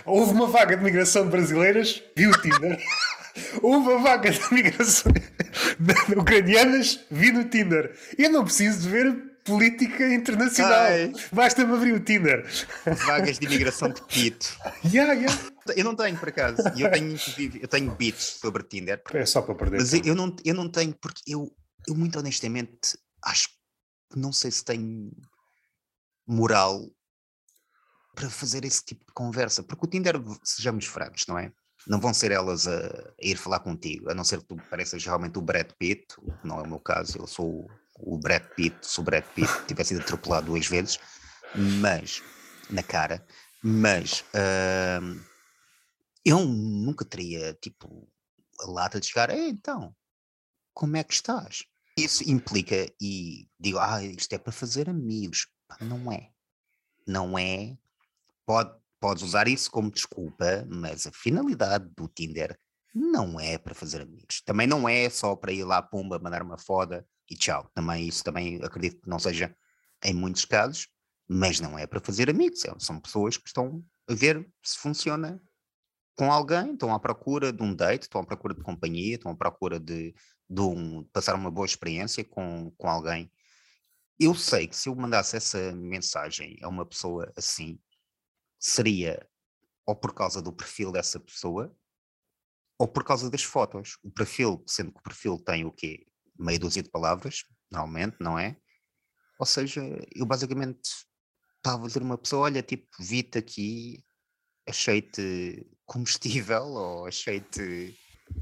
Speaker 2: Houve uma vaga de migração de brasileiras, vi o Tinder. Houve uma vaga de migração ucranianas, vi no Tinder. Eu não preciso de ver política internacional. Basta-me abrir o Tinder.
Speaker 1: Vagas de imigração de Pito.
Speaker 2: Yeah, yeah.
Speaker 1: Eu não tenho, por acaso. Eu tenho, eu tenho bits sobre Tinder.
Speaker 2: É só para perder.
Speaker 1: Mas eu não, eu não tenho, porque eu, eu muito honestamente acho que não sei se tenho moral para fazer esse tipo de conversa. Porque o Tinder, sejamos francos, não é? Não vão ser elas a, a, ir falar contigo, a não ser que tu pareças realmente o Brad Pitt, o que não é o meu caso, eu sou o, o Brad Pitt, se o Brad Pitt tivesse sido atropelado duas vezes, mas, na cara, mas uh, eu nunca teria, tipo, a lata de chegar, então, como é que estás. Isso implica, e digo, ah, isto é para fazer amigos. Não é. Não é. Pode, podes usar isso como desculpa, mas a finalidade do Tinder não é para fazer amigos. Também não é só para ir lá, pumba, mandar uma foda e tchau. Também isso também acredito que não seja em muitos casos, mas não é para fazer amigos. É, são pessoas que estão a ver se funciona com alguém, estão à procura de um date, estão à procura de companhia, estão à procura de, de um, passar uma boa experiência com, com alguém. Eu sei que se eu mandasse essa mensagem a uma pessoa assim, seria ou por causa do perfil dessa pessoa ou por causa das fotos. O perfil, sendo que o perfil tem o quê? Meia dúzia de palavras, normalmente, não é? Ou seja, eu basicamente estava a dizer uma pessoa: olha, tipo, vi-te aqui, achei-te comestível ou achei-te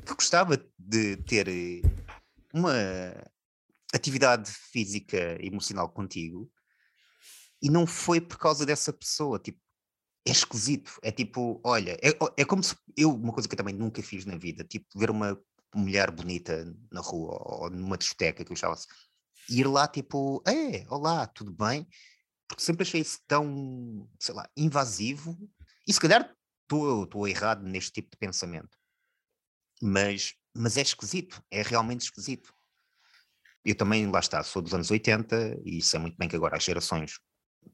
Speaker 1: que gostava de ter uma atividade física emocional contigo e não foi por causa dessa pessoa, tipo, é esquisito, é tipo, olha, é, é como se eu, uma coisa que eu também nunca fiz na vida, tipo, ver uma mulher bonita na rua ou numa discoteca que eu achava ir lá tipo, é, olá, tudo bem? Porque sempre achei isso tão, sei lá, invasivo e se calhar estou errado neste tipo de pensamento. Mas, mas é esquisito, é realmente esquisito. Eu também, lá está, sou dos anos 80 e sei muito bem que agora as gerações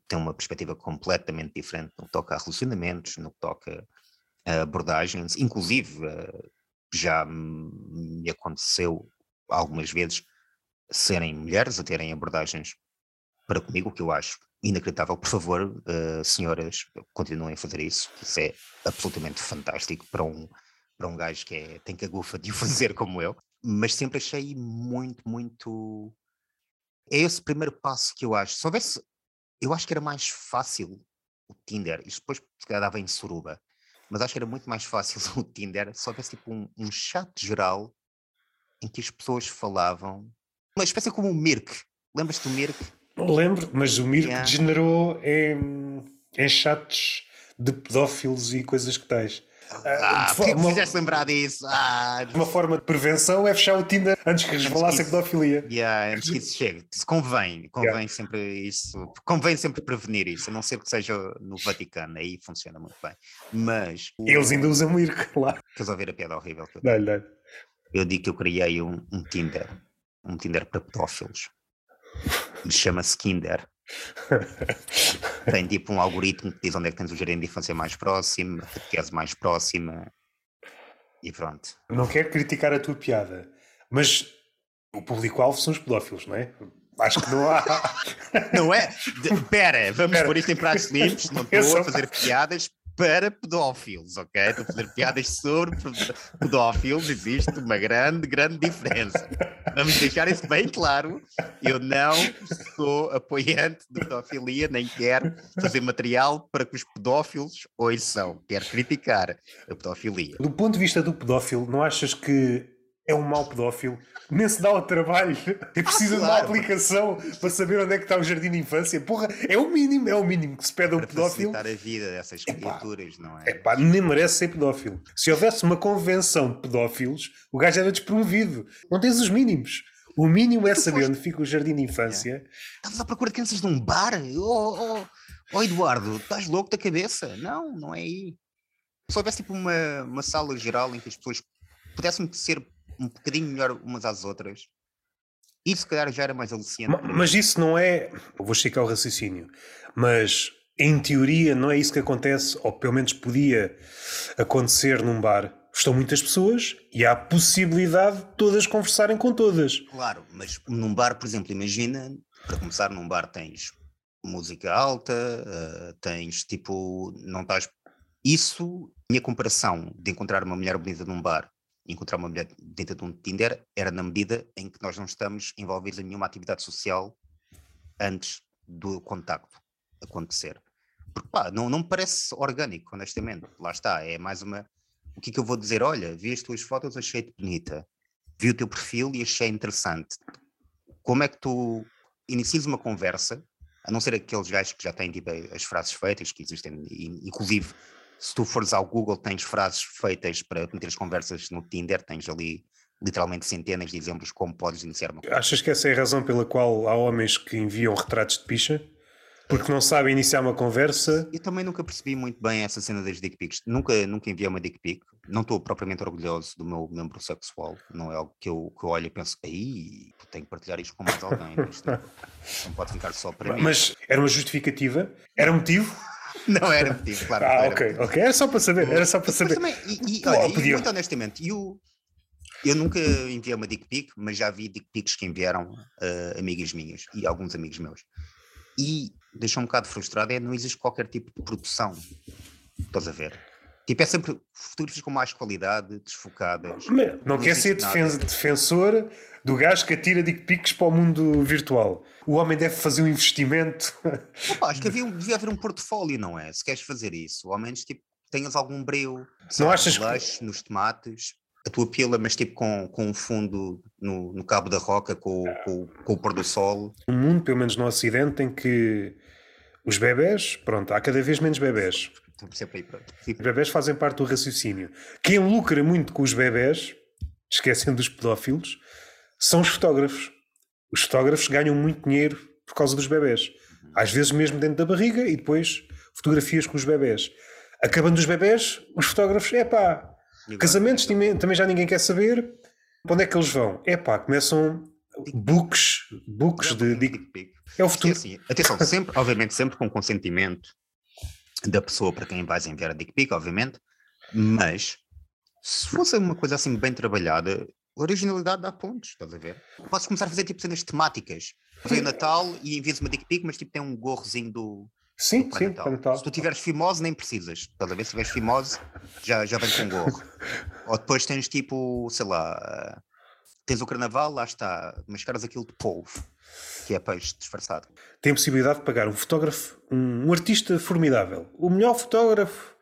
Speaker 1: têm uma perspectiva completamente diferente no que toca a relacionamentos, no que toca a abordagens, inclusive eh, já me aconteceu algumas vezes serem mulheres a terem abordagens para comigo, o que eu acho inacreditável. Por favor, uh, senhoras, continuem a fazer isso. Isso é absolutamente fantástico para um, para um gajo que é, tem cagufa de o fazer como eu. Mas sempre achei muito, muito. É esse primeiro passo que eu acho. Se houvesse. Eu acho que era mais fácil o Tinder. Isto depois se calhar dava em suruba. Mas acho que era muito mais fácil o Tinder se houvesse tipo um, um chat geral em que as pessoas falavam. Uma espécie como o Mirk. Lembras-te do Mirk?
Speaker 2: Lembro, mas o Mirko yeah. degenerou em, em chats de pedófilos e coisas que tais.
Speaker 1: Ah, uh, uma, fizeste lembrar disso? Ah,
Speaker 2: uma forma de prevenção é fechar o Tinder antes que resvalasse a pedofilia.
Speaker 1: Yeah, antes que isso chegue. Convém, convém yeah. sempre isso, convém sempre prevenir isso, a não ser que seja no Vaticano, aí funciona muito bem. Mas.
Speaker 2: Eles ainda usam o Mirko lá.
Speaker 1: Queres ouvir a piada horrível? Que eu,
Speaker 2: não.
Speaker 1: eu digo que eu criei um, um Tinder, um Tinder para pedófilos chama-se Kinder. Tem tipo um algoritmo que diz onde é que tens o jardim de infância mais próximo, a catequese mais próxima e pronto.
Speaker 2: Não quero criticar a tua piada, mas o público-alvo são os pedófilos, não é? Acho que não há.
Speaker 1: não é? Espera, vamos Pera. pôr isto em pratos limpos. Não estou a fazer piadas para pedófilos, ok? Estou a fazer piadas sobre pedófilos, existe uma grande, grande diferença. Vamos deixar isso bem claro. Eu não sou apoiante de pedofilia, nem quero fazer material para que os pedófilos ouçam. Quero criticar a pedofilia.
Speaker 2: Do ponto de vista do pedófilo, não achas que é um mau pedófilo, nem se dá ao trabalho e precisa ah, claro. de uma aplicação para saber onde é que está o jardim de infância. Porra, é o mínimo, é o mínimo que se pede a um pedófilo.
Speaker 1: Para a vida dessas criaturas,
Speaker 2: Epá,
Speaker 1: não é?
Speaker 2: Epá, nem merece ser pedófilo. Se houvesse uma convenção de pedófilos, o gajo era despromovido. Não tens os mínimos. O mínimo é saber onde fica o jardim de infância.
Speaker 1: Estavas à procura de crianças num bar? Oh, oh, oh, Eduardo, estás louco da cabeça? Não, não é aí. Se houvesse tipo uma, uma sala geral em que as pessoas pudessem ser um bocadinho melhor umas às outras. Isso, se calhar, já era mais aliciante.
Speaker 2: Mas, mas isso não é. vou esticar o raciocínio. Mas, em teoria, não é isso que acontece, ou pelo menos podia acontecer num bar. Estão muitas pessoas e há a possibilidade de todas conversarem com todas.
Speaker 1: Claro, mas num bar, por exemplo, imagina, para começar, num bar tens música alta, uh, tens tipo. Não estás. Isso, minha comparação de encontrar uma mulher bonita num bar encontrar uma mulher dentro de um Tinder era na medida em que nós não estamos envolvidos em nenhuma atividade social antes do contacto acontecer. Porque pá, não, não me parece orgânico, honestamente. Lá está, é mais uma. O que é que eu vou dizer? Olha, vi as tuas fotos, achei-te bonita. Vi o teu perfil e achei interessante. Como é que tu inicias uma conversa, a não ser aqueles gajos que já têm tipo, as frases feitas, que existem, inclusive se tu fores ao Google, tens frases feitas para meter as conversas no Tinder, tens ali literalmente centenas de exemplos como podes iniciar uma coisa.
Speaker 2: Achas que essa é a razão pela qual há homens que enviam retratos de picha? Porque não sabem iniciar uma conversa?
Speaker 1: Eu também nunca percebi muito bem essa cena das dick pics. Nunca, nunca enviei uma dick pic. Não estou propriamente orgulhoso do meu membro sexual. Não é algo que eu, que eu olho e penso, aí tenho que partilhar isto com mais alguém. Não, não pode ficar só para mim.
Speaker 2: Mas era uma justificativa? Era um motivo?
Speaker 1: Não era motivo, claro.
Speaker 2: Ah, ok,
Speaker 1: motivo.
Speaker 2: ok. Era só para saber, era só para saber.
Speaker 1: Mas também, e, e,
Speaker 2: Pô,
Speaker 1: olha, e muito honestamente, eu, eu nunca enviei uma dick pic, mas já vi dick pics que enviaram eh, amigas minhas e alguns amigos meus. E deixou um bocado frustrado é não existe qualquer tipo de produção. Estás a ver? Tipo, é sempre fotografias com mais qualidade, desfocadas.
Speaker 2: Não
Speaker 1: Não
Speaker 2: quer ser defen- defensor do gajo que atira dick pics para o mundo virtual. O homem deve fazer um investimento.
Speaker 1: Opa, acho que havia, devia haver um portfólio, não é? Se queres fazer isso, ou ao menos tipo, tenhas algum breu,
Speaker 2: Não achas que-
Speaker 1: nos tomates, a tua pila, mas tipo com, com um fundo no, no cabo da roca, com, o- com, o- com o pôr do sol.
Speaker 2: No mundo, pelo menos no Ocidente, em que os bebés, pronto, há cada vez menos bebés.
Speaker 1: Sempre aí para.
Speaker 2: Os bebés fazem parte do raciocínio. Quem lucra muito com os bebés, esquecendo dos pedófilos, são os fotógrafos. Os fotógrafos ganham muito dinheiro por causa dos bebés. Às vezes mesmo dentro da barriga e depois fotografias com os bebés. Acabando os bebés, os fotógrafos, é pá, casamentos também já ninguém quer saber. Para onde é que eles vão? É pá, começam books, books de. É o futuro.
Speaker 1: assim, atenção, sempre, obviamente, sempre com consentimento da pessoa para quem vais enviar a dick pic, obviamente, mas se fosse uma coisa assim bem trabalhada, originalidade dá pontos, estás a ver? Podes começar a fazer tipo cenas temáticas. Vem o Natal e envias uma dick pic, mas tipo tem um gorrozinho do,
Speaker 2: Sim,
Speaker 1: do
Speaker 2: sim,
Speaker 1: Natal. Se tu tiveres fimose, nem precisas. Estás a ver? Se tiveres fimose, já, já vem com gorro. Ou depois tens tipo, sei lá, tens o carnaval, lá está, mascaras aquilo de polvo, que é peixe disfarçado.
Speaker 2: tem a possibilidade de pagar um fotógrafo, um, um artista formidável, o melhor fotógrafo,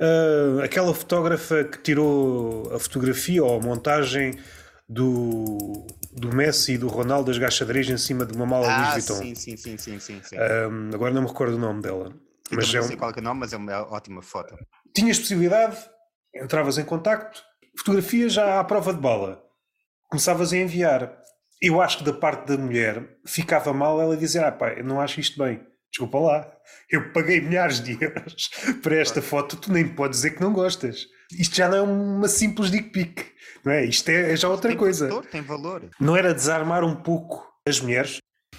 Speaker 2: ah, aquela fotógrafa que tirou a fotografia ou a montagem do, do Messi e do Ronaldo das gachadrias em cima de uma mala
Speaker 1: Ah,
Speaker 2: Louis Vuitton.
Speaker 1: sim, sim, sim, sim, sim. sim.
Speaker 2: Agora não me recordo o nome dela.
Speaker 1: Eu
Speaker 2: Mas é
Speaker 1: não
Speaker 2: um-
Speaker 1: sei qual é, é o nome, mas é uma ótima foto.
Speaker 2: tinhas possibilidade, entravas em contacto, fotografia já à prova de bala, começavas a enviar. Eu acho que da parte da mulher ficava mal ela dizer: Ah, pá, eu não acho isto bem. Desculpa lá, eu paguei milhares de euros para esta foto, tu nem podes dizer que não gostas. Isto já não é uma simples dick pic, não é? Isto é, é já outra
Speaker 1: tem
Speaker 2: coisa.
Speaker 1: Valor, tem valor.
Speaker 2: Não era desarmar um pouco as mulheres?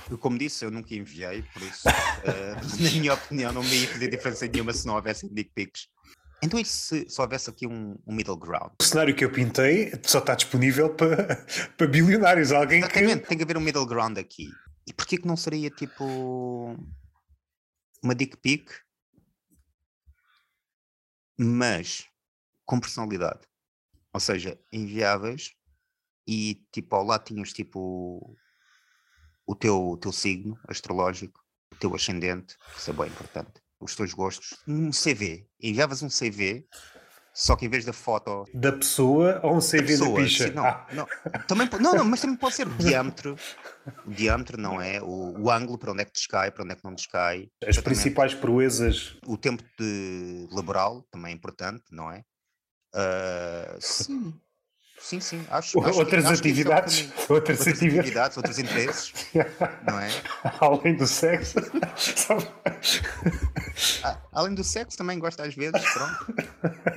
Speaker 1: Eu, como disse, eu nunca enviei, por isso, eh, na minha opinião, não me ia fazer diferença nenhuma se não houvesse dick pics. Então, e se, se houvesse aqui um, um middle ground?
Speaker 2: O cenário que eu pintei só está disponível para, para bilionários. Alguém que.
Speaker 1: Exatamente, tem que haver um middle ground aqui. E porquê que não seria tipo uma dick pic, mas com personalidade? Ou seja, enviáveis e tipo ao lado tinhas tipo o teu, o teu signo astrológico, o teu ascendente, isso é bem importante, os teus gostos, um CV, enviavas um CV, só que em vez da foto
Speaker 2: Da pessoa ou um
Speaker 1: da
Speaker 2: CV da
Speaker 1: pessoa,
Speaker 2: picha?
Speaker 1: sim, não,
Speaker 2: Ah,
Speaker 1: não, também, não, não, mas também pode ser o diâmetro, o diâmetro não é, o, o ângulo para onde é que descai, para onde é que não descai,
Speaker 2: as principais proezas.
Speaker 1: o tempo de laboral também é importante, não é? Ah, sim, sim, sim, acho, acho que-
Speaker 2: outras
Speaker 1: acho que é
Speaker 2: atividades,
Speaker 1: caminho.
Speaker 2: outras,
Speaker 1: outras
Speaker 2: atividades,
Speaker 1: outros interesses, não é?
Speaker 2: além do sexo.
Speaker 1: Ah, Além do sexo, também gosto às vezes, pronto,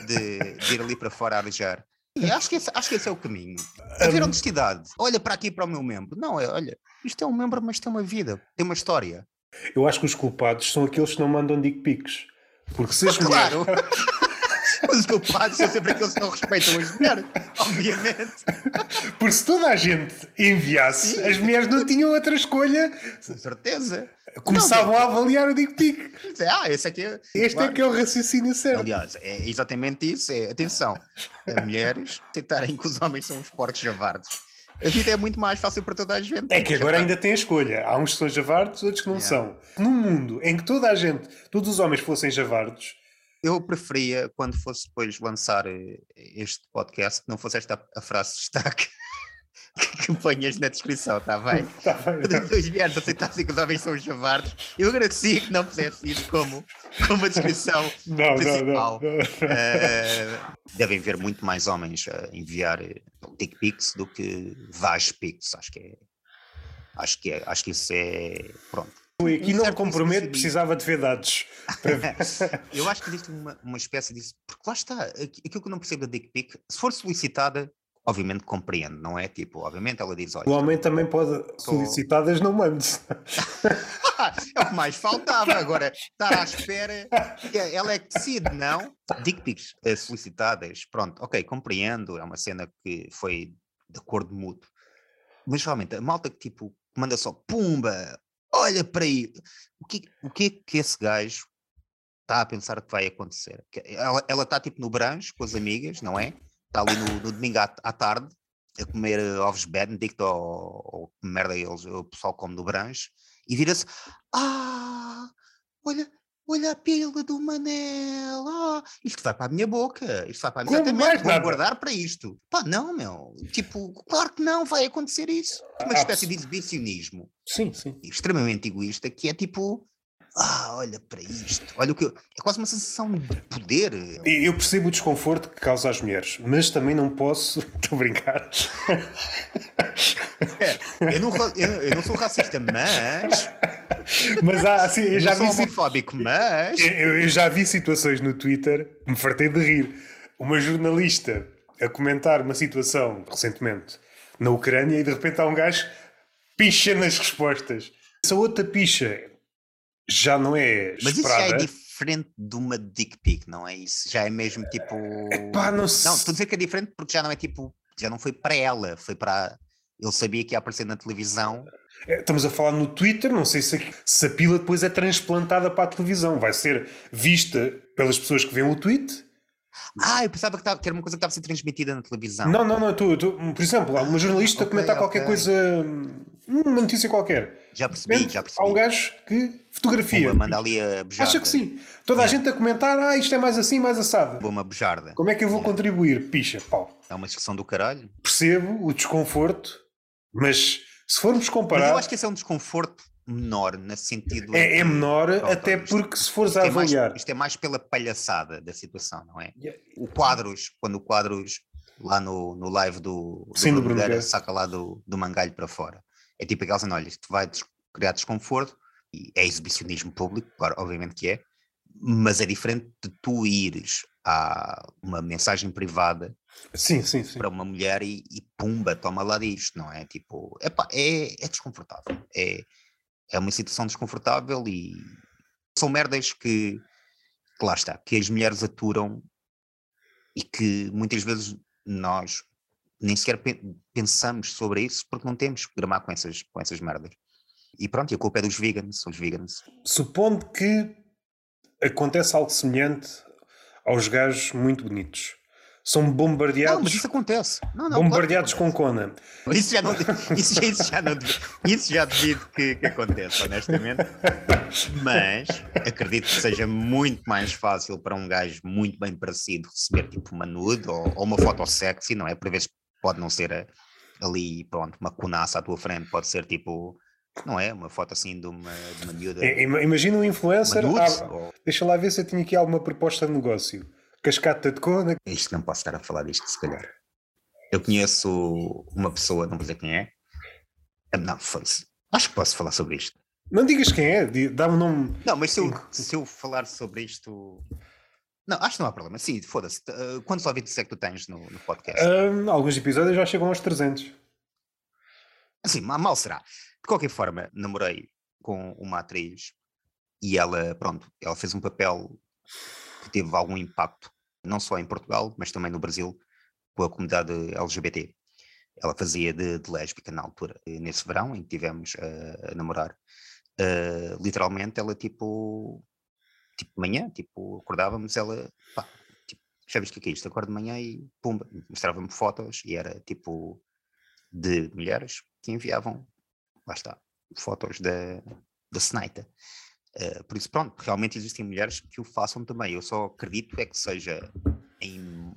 Speaker 1: de, de ir ali para fora a arejar. E acho que, esse, acho que esse é o caminho. Haver
Speaker 2: Hum.
Speaker 1: honestidade. Olha para aqui para o meu membro. Não, é, olha, isto é um membro, mas tem uma vida, tem uma história.
Speaker 2: Eu acho que os culpados são aqueles que não mandam dick pics. Porque se as mulheres.
Speaker 1: Claro! Mas os culpados são sempre aqueles que não respeitam as mulheres, obviamente.
Speaker 2: Porque se toda a gente enviasse, as mulheres não tinham outra escolha,
Speaker 1: Com certeza.
Speaker 2: começavam a avaliar o dick pic.
Speaker 1: Dizer, Ah, esse aqui é.
Speaker 2: Este
Speaker 1: claro.
Speaker 2: é que é o raciocínio certo.
Speaker 1: Aliás, é exatamente isso. É, atenção, as mulheres tentarem que os homens são os porcos javardos. A vida é muito mais fácil para toda a gente.
Speaker 2: É que agora ainda tem a escolha. Há uns que são javardos, outros que não
Speaker 1: Yeah.
Speaker 2: são. Num mundo em que toda a gente, todos os homens fossem javardos,
Speaker 1: Eu preferia, quando fosse depois lançar eh, este podcast, que não fosse esta a frase de destaque. que ponhas na descrição, está bem?
Speaker 2: Tá bem.
Speaker 1: Dois vieres aceitassem que os homens são os javardos. Eu agradecia que não fizesse isso como, como a descrição
Speaker 2: Não, não,
Speaker 1: principal.
Speaker 2: não.
Speaker 1: Eh, devem ver muito mais homens a enviar eh, dick pics do que vag pics. Acho que é. Acho que, é, acho que isso é. Pronto.
Speaker 2: Aqui
Speaker 1: Um
Speaker 2: não
Speaker 1: exibicionismo.
Speaker 2: precisava de ver dados.
Speaker 1: Eu acho que existe uma, uma espécie disso. Porque lá está, aqui- aquilo que eu não percebo da dick pic, se for solicitada, obviamente compreendo, não é? Tipo, obviamente ela diz: olha,
Speaker 2: O homem também pode solicitadas, não mande.
Speaker 1: é o que mais faltava. Agora, estar à espera, que ela é que decide, não? Dick pics eh, solicitadas, pronto, ok, compreendo, é uma cena que foi de acordo mútuo. Mas realmente, a malta que tipo, manda só pumba, olha para aí, o que, o que é que esse gajo está a pensar que vai acontecer? Ela ela está tipo no branche com as amigas, não é? Está ali no, no domingo à, à tarde a comer eh, ovos Benedict ou, ou merda eles, o pessoal come no branche e vira-se: Ah, olha, olha a pila do Manel, ah, isto vai para a minha boca, isto vai para a minha
Speaker 2: Como
Speaker 1: Exatamente,
Speaker 2: mais
Speaker 1: vou guardar para isto. Pá, não, meu, tipo, claro que não, vai acontecer isso. Uma
Speaker 2: Ah,
Speaker 1: espécie de exibicionismo
Speaker 2: Sim, sim.
Speaker 1: extremamente egoísta que é tipo. Ah, olha para isto. Olha o que eu... É quase uma sensação de poder.
Speaker 2: Eu percebo o desconforto que causa às mulheres, mas também não posso. Estou a brincar.
Speaker 1: Eu não, eu, eu não sou racista, mas.
Speaker 2: Mas há, assim, eu, já
Speaker 1: não sou
Speaker 2: vi,
Speaker 1: homofóbico, mas.
Speaker 2: eu, eu já vi situações no Twitter me fartei de rir. Uma jornalista a comentar uma situação recentemente na Ucrânia e de repente há um gajo picha nas respostas. Se a outra picha já não é
Speaker 1: Mas isso já é diferente de uma dick pic, não é isso? Já é mesmo tipo.
Speaker 2: Epá, não
Speaker 1: Não, estou a dizer que é diferente porque já não é tipo. Já não foi para ela, foi para. Ele sabia que ia aparecer na televisão.
Speaker 2: É, Estamos a falar no Twitter, não sei se, se a pila depois é transplantada para a televisão. Vai ser vista pelas pessoas que veem o tweet.
Speaker 1: Ah, eu pensava que, tava- que era uma coisa que estava a ser transmitida na televisão.
Speaker 2: Não, não, não. tu- tu- por exemplo, há uma jornalista a
Speaker 1: Ok,
Speaker 2: comentar qualquer
Speaker 1: ok.
Speaker 2: coisa, hum, uma notícia qualquer.
Speaker 1: Já percebi, já
Speaker 2: Há um
Speaker 1: percebi.
Speaker 2: gajo que fotografia.
Speaker 1: Uma manda ali a bejarda.
Speaker 2: Acha que sim. Toda a gente a comentar, ah, isto é mais assim, mais assado.
Speaker 1: Uma bejarda.
Speaker 2: Como é que eu vou contribuir? Picha, pau.
Speaker 1: É uma discussão do caralho.
Speaker 2: Percebo o desconforto, mas se formos
Speaker 1: Mas
Speaker 2: comparar,
Speaker 1: eu acho que esse é um desconforto menor, nesse sentido.
Speaker 2: é, é menor,
Speaker 1: Pronto,
Speaker 2: até porque se fores a
Speaker 1: é mais-
Speaker 2: avaliar.
Speaker 1: isto é mais pela palhaçada da situação, não é?
Speaker 2: Yeah.
Speaker 1: O quadros, quando o quadros lá no, no live do, do
Speaker 2: Sim, do
Speaker 1: Bruno
Speaker 2: Bruno
Speaker 1: Nogueira. saca lá do, do mangalho para fora. É tipo aquela cena, olha, isto vai des- criar desconforto e é exibicionismo público, claro, obviamente que é, mas é diferente de tu ires a uma mensagem privada
Speaker 2: Sim, sim, sim.
Speaker 1: para uma mulher e, e pumba, toma lá disto, não é? Tipo, epá, é, é desconfortável. É, é uma situação desconfortável e são merdas que, que lá está, que as mulheres aturam e que muitas vezes nós nem sequer pe- pensamos sobre isso porque não temos que gramar com essas, com essas merdas. E pronto, e a culpa é dos vegans, são os vegans.
Speaker 2: Supondo que acontece algo semelhante aos gajos muito bonitos. São
Speaker 1: Não,
Speaker 2: bombardeados,
Speaker 1: mas isso acontece. Não, não,
Speaker 2: bombardeados
Speaker 1: claro
Speaker 2: com Conan.
Speaker 1: Isso já não, isso, isso já não, isso já devido que, que aconteça, honestamente. Mas acredito que seja muito mais fácil para um gajo muito bem parecido receber tipo uma nude ou, ou uma foto sexy, não é? Por vezes pode não ser a- ali, pronto, uma cunaça à tua frente, pode ser tipo, não é? Uma foto assim de uma, de uma miúda.
Speaker 2: Ima- Imagina um influencer. ah,
Speaker 1: ou-
Speaker 2: deixa lá ver se eu tinha aqui alguma proposta de negócio. Cascata de Conan.
Speaker 1: Isto não posso estar a falar disto, se calhar. Eu conheço uma pessoa, não vou dizer quem é. Ah, Não, foda-se. Acho que posso falar sobre isto.
Speaker 2: Não digas quem é, di- dá um nome.
Speaker 1: Não, mas se eu, se eu falar sobre isto. Não, acho que não há problema. Sim, foda-se. Uh, Quantos ouvintes é que tu tens no, no podcast?
Speaker 2: Ah, alguns episódios já chegam aos 300.
Speaker 1: Assim, ma- mal será. De qualquer forma, namorei com uma atriz e ela, pronto, ela fez um papel que teve algum impacto, não só em Portugal, mas também no Brasil, com a comunidade LGBT. Ela fazia de, de lésbica na altura, E nesse verão em que tivemos a, a namorar. ah, literalmente, ela tipo, tipo manhã, tipo, acordávamos, ela, pá, tipo, já viste o que é isto? Acordo de manhã e pumba, mostrava-me fotos e era tipo de mulheres que enviavam, lá está, fotos da, da Senaita. Eh, por isso, pronto, realmente existem mulheres que o façam também. Eu só acredito é que seja em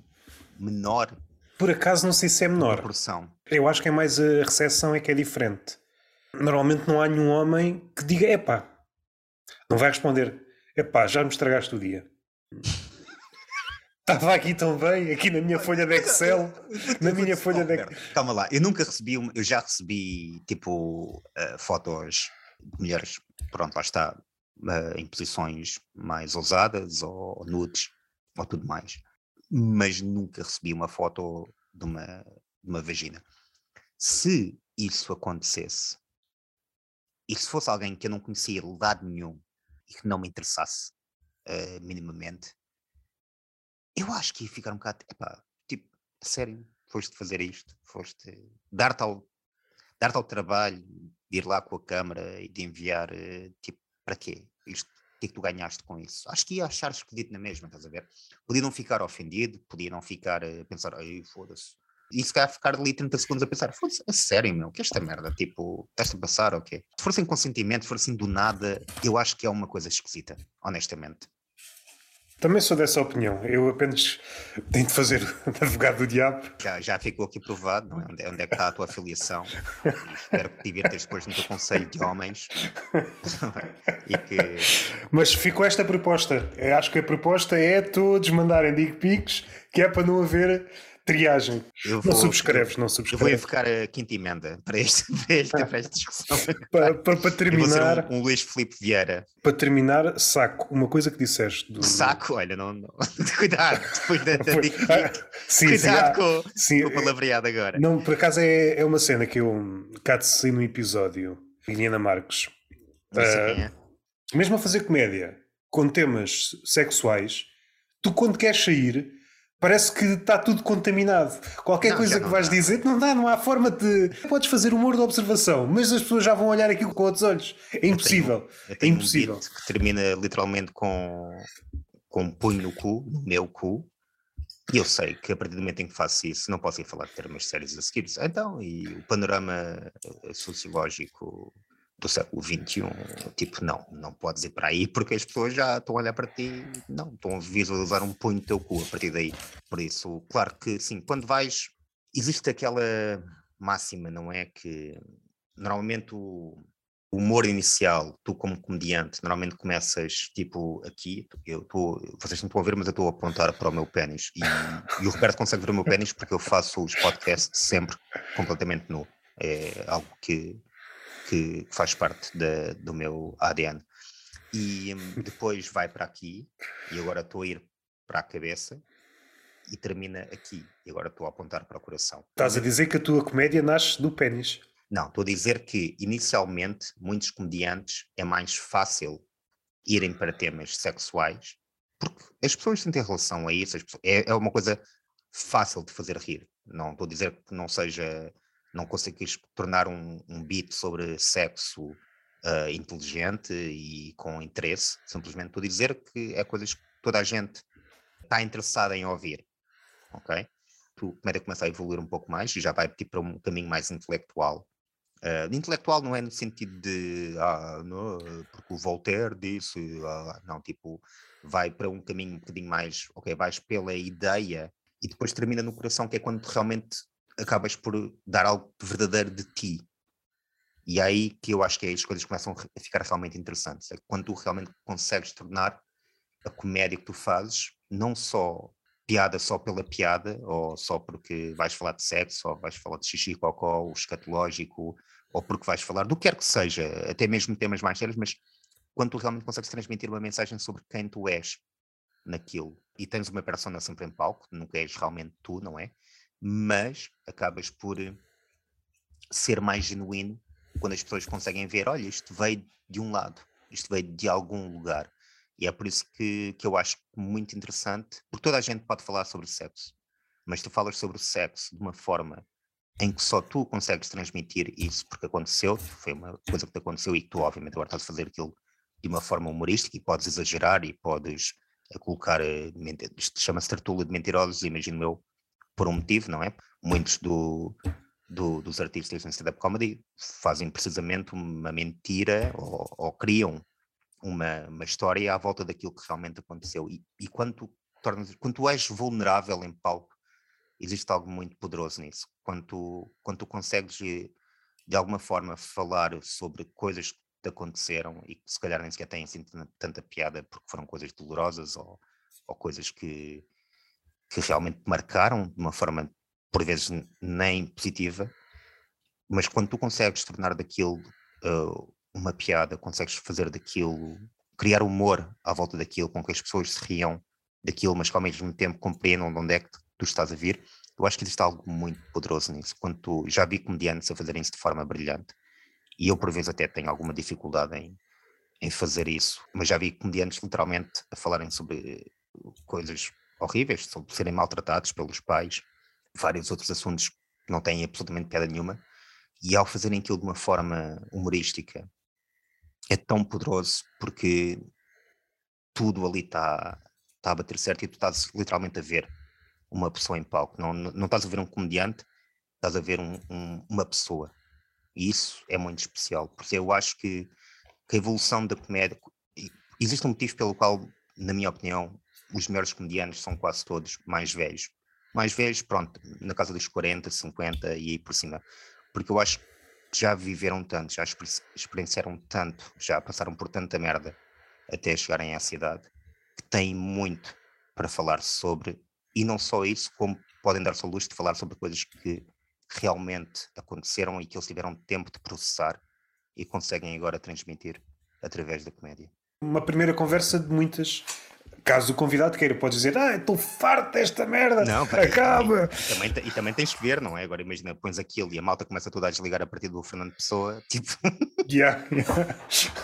Speaker 1: menor
Speaker 2: Por acaso não sei se é menor.
Speaker 1: Proporção.
Speaker 2: Eu acho que é mais a recepção é que é diferente. Normalmente não há nenhum homem que diga epá. Não vai responder epá, já me estragaste o dia. Estava aqui tão bem, aqui na minha folha de Excel. na minha folha de Excel.
Speaker 1: Calma lá, eu nunca recebi, eu já recebi tipo uh, fotos de mulheres, pronto, lá está, uh, em posições mais ousadas ou, ou nudes ou tudo mais mas nunca recebi uma foto de uma, de uma vagina. Se isso acontecesse, e se fosse alguém que eu não conhecia de lado nenhum e que não me interessasse uh, minimamente, eu acho que ia ficar um bocado, epá, tipo, sério, foste fazer isto, foste dar-te ao, dar ao trabalho de ir lá com a câmara e de enviar, uh, tipo, para quê? Isto que é que tu ganhaste com isso? Acho que ia achar esquisito na mesma, estás a ver? Podia não ficar ofendido, podia não ficar a pensar, ai, foda-se. E se calhar ficar ali 30 segundos a pensar, foda-se, a sério, meu, que é esta merda? Tipo, estás a passar ou quê? Se for sem consentimento, se for assim do nada, eu acho que é uma coisa esquisita, honestamente.
Speaker 2: Também sou dessa opinião. Eu apenas tenho de fazer advogado do diabo.
Speaker 1: Já, já ficou aqui provado, não é? Onde, onde é que está a tua afiliação? E espero que te divirtas depois no teu conselho de homens.
Speaker 2: e que... Mas ficou esta proposta. Eu acho que a proposta é todos mandarem dick pics, que é para não haver triagem. Vou, não subscreves, não subscreves.
Speaker 1: Eu vou ficar a quinta emenda para, este, para, esta, para esta discussão.
Speaker 2: para, para, para terminar.
Speaker 1: Um, um, Luís Filipe Vieira.
Speaker 2: Para terminar, saco, uma coisa que disseste. Do...
Speaker 1: Saco, olha, não. não. Cuidado, depois da, da dica. sim, Cuidado sim, com, sim, com o palavreado agora.
Speaker 2: Não, por acaso é, é uma cena que eu cá de no episódio. Liliana Marques.
Speaker 1: Não sei quem é.
Speaker 2: Mesmo a fazer comédia com temas sexuais, tu quando queres sair Parece que está tudo contaminado. Qualquer não, coisa que vais dá. dizer, não dá, não há forma de. Podes fazer humor de observação, mas as pessoas já vão olhar aquilo com outros olhos. É impossível. Eu tenho, eu tenho é impossível. Um
Speaker 1: que termina literalmente com, com um punho no cu, no meu cu. E eu sei que a partir do momento em que faço isso, não posso ir falar de termos sérios a seguir. Então, e o panorama sociológico do século XXI, tipo, não, não podes ir para aí porque as pessoas já estão a olhar para ti, não, estão a visualizar um punho do teu cu a partir daí. Por isso, claro que sim, quando vais, existe aquela máxima, não é? Que normalmente o humor inicial, tu como comediante, normalmente começas tipo aqui, eu estou, vocês não estão a ver, mas eu estou a apontar para o meu pênis e, e o Roberto consegue ver o meu pênis porque eu faço os podcasts sempre completamente nu. É algo que que faz parte de, do meu ADN. E um, depois vai para aqui, e agora estou a ir para a cabeça, e termina aqui. E agora estou a apontar para o coração.
Speaker 2: Estás a dizer que a tua comédia nasce do pênis?
Speaker 1: Não, estou a dizer que inicialmente muitos comediantes é mais fácil irem para temas sexuais, porque as pessoas têm relação a isso, pessoas, é, é uma coisa fácil de fazer rir. Não estou a dizer que não seja não conseguires tornar um, um beat sobre sexo uh, inteligente e com interesse, simplesmente por dizer que é coisas que toda a gente está interessada em ouvir, ok? Tu comédia começa a evoluir um pouco mais e já vai tipo, para um caminho mais intelectual. Uh, intelectual não é no sentido de ah, não, porque o Voltaire disse, ah, não, tipo, vai para um caminho um bocadinho mais, ok, vais pela ideia e depois termina no coração, que é quando realmente acabas por dar algo verdadeiro de ti. E é aí que eu acho que as coisas começam a ficar realmente interessantes. É quando tu realmente consegues tornar a comédia que tu fazes não só piada só pela piada, ou só porque vais falar de sexo, ou vais falar de xixi, cocó, ou escatológico, ou porque vais falar do que quer que seja, até mesmo temas mais sérios, mas quando tu realmente consegues transmitir uma mensagem sobre quem tu és naquilo, e tens uma persona sempre em palco, nunca és realmente tu, não é? Mas acabas por eh, ser mais genuíno quando as pessoas conseguem ver, olha, isto veio de um lado, isto veio de algum lugar. E é por isso que, que eu acho muito interessante, porque toda a gente pode falar sobre sexo, mas tu falas sobre o sexo de uma forma em que só tu consegues transmitir isso porque aconteceu, foi uma coisa que te aconteceu e que tu obviamente agora estás a fazer aquilo de uma forma humorística e podes exagerar e podes colocar, eh, isto chama-se tertúlia de mentirosos, imagino eu, por um motivo, não é? Muitos do, do, dos artistas em stand-up comedy fazem precisamente uma mentira ou, ou criam uma, uma, história à volta daquilo que realmente aconteceu. E, e quando, tu tornas, quando tu és vulnerável em palco, existe algo muito poderoso nisso. Quando tu, quando tu consegues, de alguma forma, falar sobre coisas que te aconteceram e que se calhar nem sequer têm assim tanta piada porque foram coisas dolorosas ou, ou coisas que, que realmente marcaram de uma forma, por vezes, nem positiva, mas quando tu consegues tornar daquilo uh, uma piada, consegues fazer daquilo, criar humor à volta daquilo, com que as pessoas se riam daquilo, mas que ao mesmo tempo compreendam de onde é que tu estás a vir, eu acho que existe algo muito poderoso nisso. Quando tu, já vi comediantes a fazerem isso de forma brilhante, e eu por vezes até tenho alguma dificuldade em, em fazer isso, mas já vi comediantes literalmente a falarem sobre coisas horríveis, sobre serem maltratados pelos pais, vários outros assuntos que não têm absolutamente piada nenhuma, e ao fazerem aquilo de uma forma humorística, é tão poderoso porque tudo ali está tá a bater certo e tu estás literalmente a ver uma pessoa em palco. Não, não, estás a ver um comediante, estás a ver um, um, uma pessoa. E isso é muito especial. Porque eu acho que, que a evolução da comédia. Existe um motivo pelo qual, na minha opinião, os melhores comediantes são quase todos mais velhos. Mais velhos, pronto, na casa dos 40, 50 e aí por cima. Porque eu acho que já viveram tanto, já experienciaram tanto, já passaram por tanta merda até chegarem à cidade, que têm muito para falar sobre e não só isso, como podem dar-se luxo de falar sobre coisas que realmente aconteceram e que eles tiveram tempo de processar e conseguem agora transmitir através da comédia.
Speaker 2: Uma primeira conversa de muitas. Caso o convidado queira, pode dizer: Ah, estou farto desta merda, não, acaba.
Speaker 1: E, também, e também tens que ver, não é? Agora imagina, pões aquilo e a malta começa toda a desligar a partir do Fernando Pessoa, tipo.
Speaker 2: Yeah, yeah.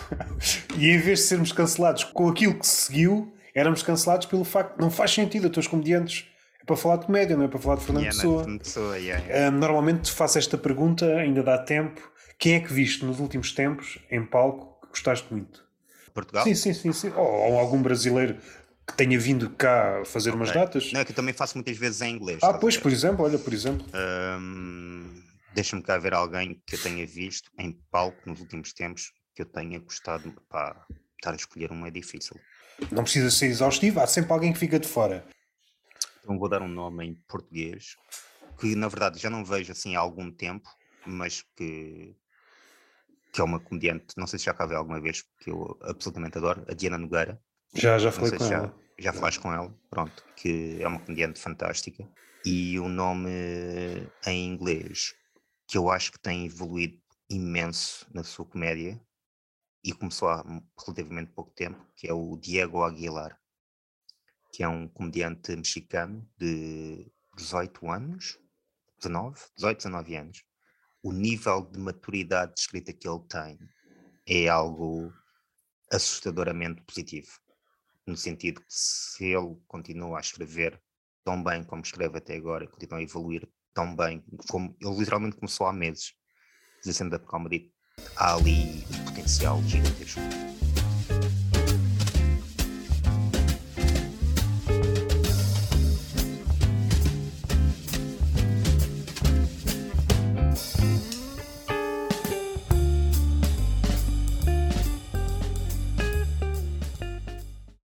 Speaker 2: e em vez de sermos cancelados com aquilo que se seguiu, éramos cancelados pelo facto não faz sentido, os teus comediantes é para falar de comédia, não é para falar de Fernando yeah, Pessoa. Fernando Pessoa yeah, yeah. normalmente faço esta pergunta, ainda dá tempo. Quem é que viste nos últimos tempos em palco que gostaste muito?
Speaker 1: Portugal?
Speaker 2: Sim, sim, sim. sim. Ou, ou algum brasileiro que tenha vindo cá fazer okay. umas datas?
Speaker 1: Não, é que eu também faço muitas vezes em inglês.
Speaker 2: Ah, pois, por exemplo, olha, por exemplo.
Speaker 1: Um, Deixa-me cá ver alguém que eu tenha visto em palco nos últimos tempos que eu tenha gostado. Pá, estar a escolher um é difícil.
Speaker 2: Não precisa ser exaustivo, há sempre alguém que fica de fora.
Speaker 1: Então vou dar um nome em português, que na verdade já não vejo assim há algum tempo, mas que, que é uma comediante, não sei se já cá alguma vez, que eu absolutamente adoro, a Diana Nogueira.
Speaker 2: Já, já falei com
Speaker 1: já,
Speaker 2: ela.
Speaker 1: Já falaste com ela, pronto, que é uma comediante fantástica. E o nome em inglês, que eu acho que tem evoluído imenso na sua comédia, e começou há relativamente pouco tempo, que é o Diego Aguilar, que é um comediante mexicano de 18 anos, 19, 18, 19 anos. O nível de maturidade de escrita que ele tem é algo assustadoramente positivo, no sentido que se ele continua a escrever tão bem como escreve até agora continua a evoluir tão bem como ele literalmente começou há meses de stand-up comedy há ali um potencial gigantesco.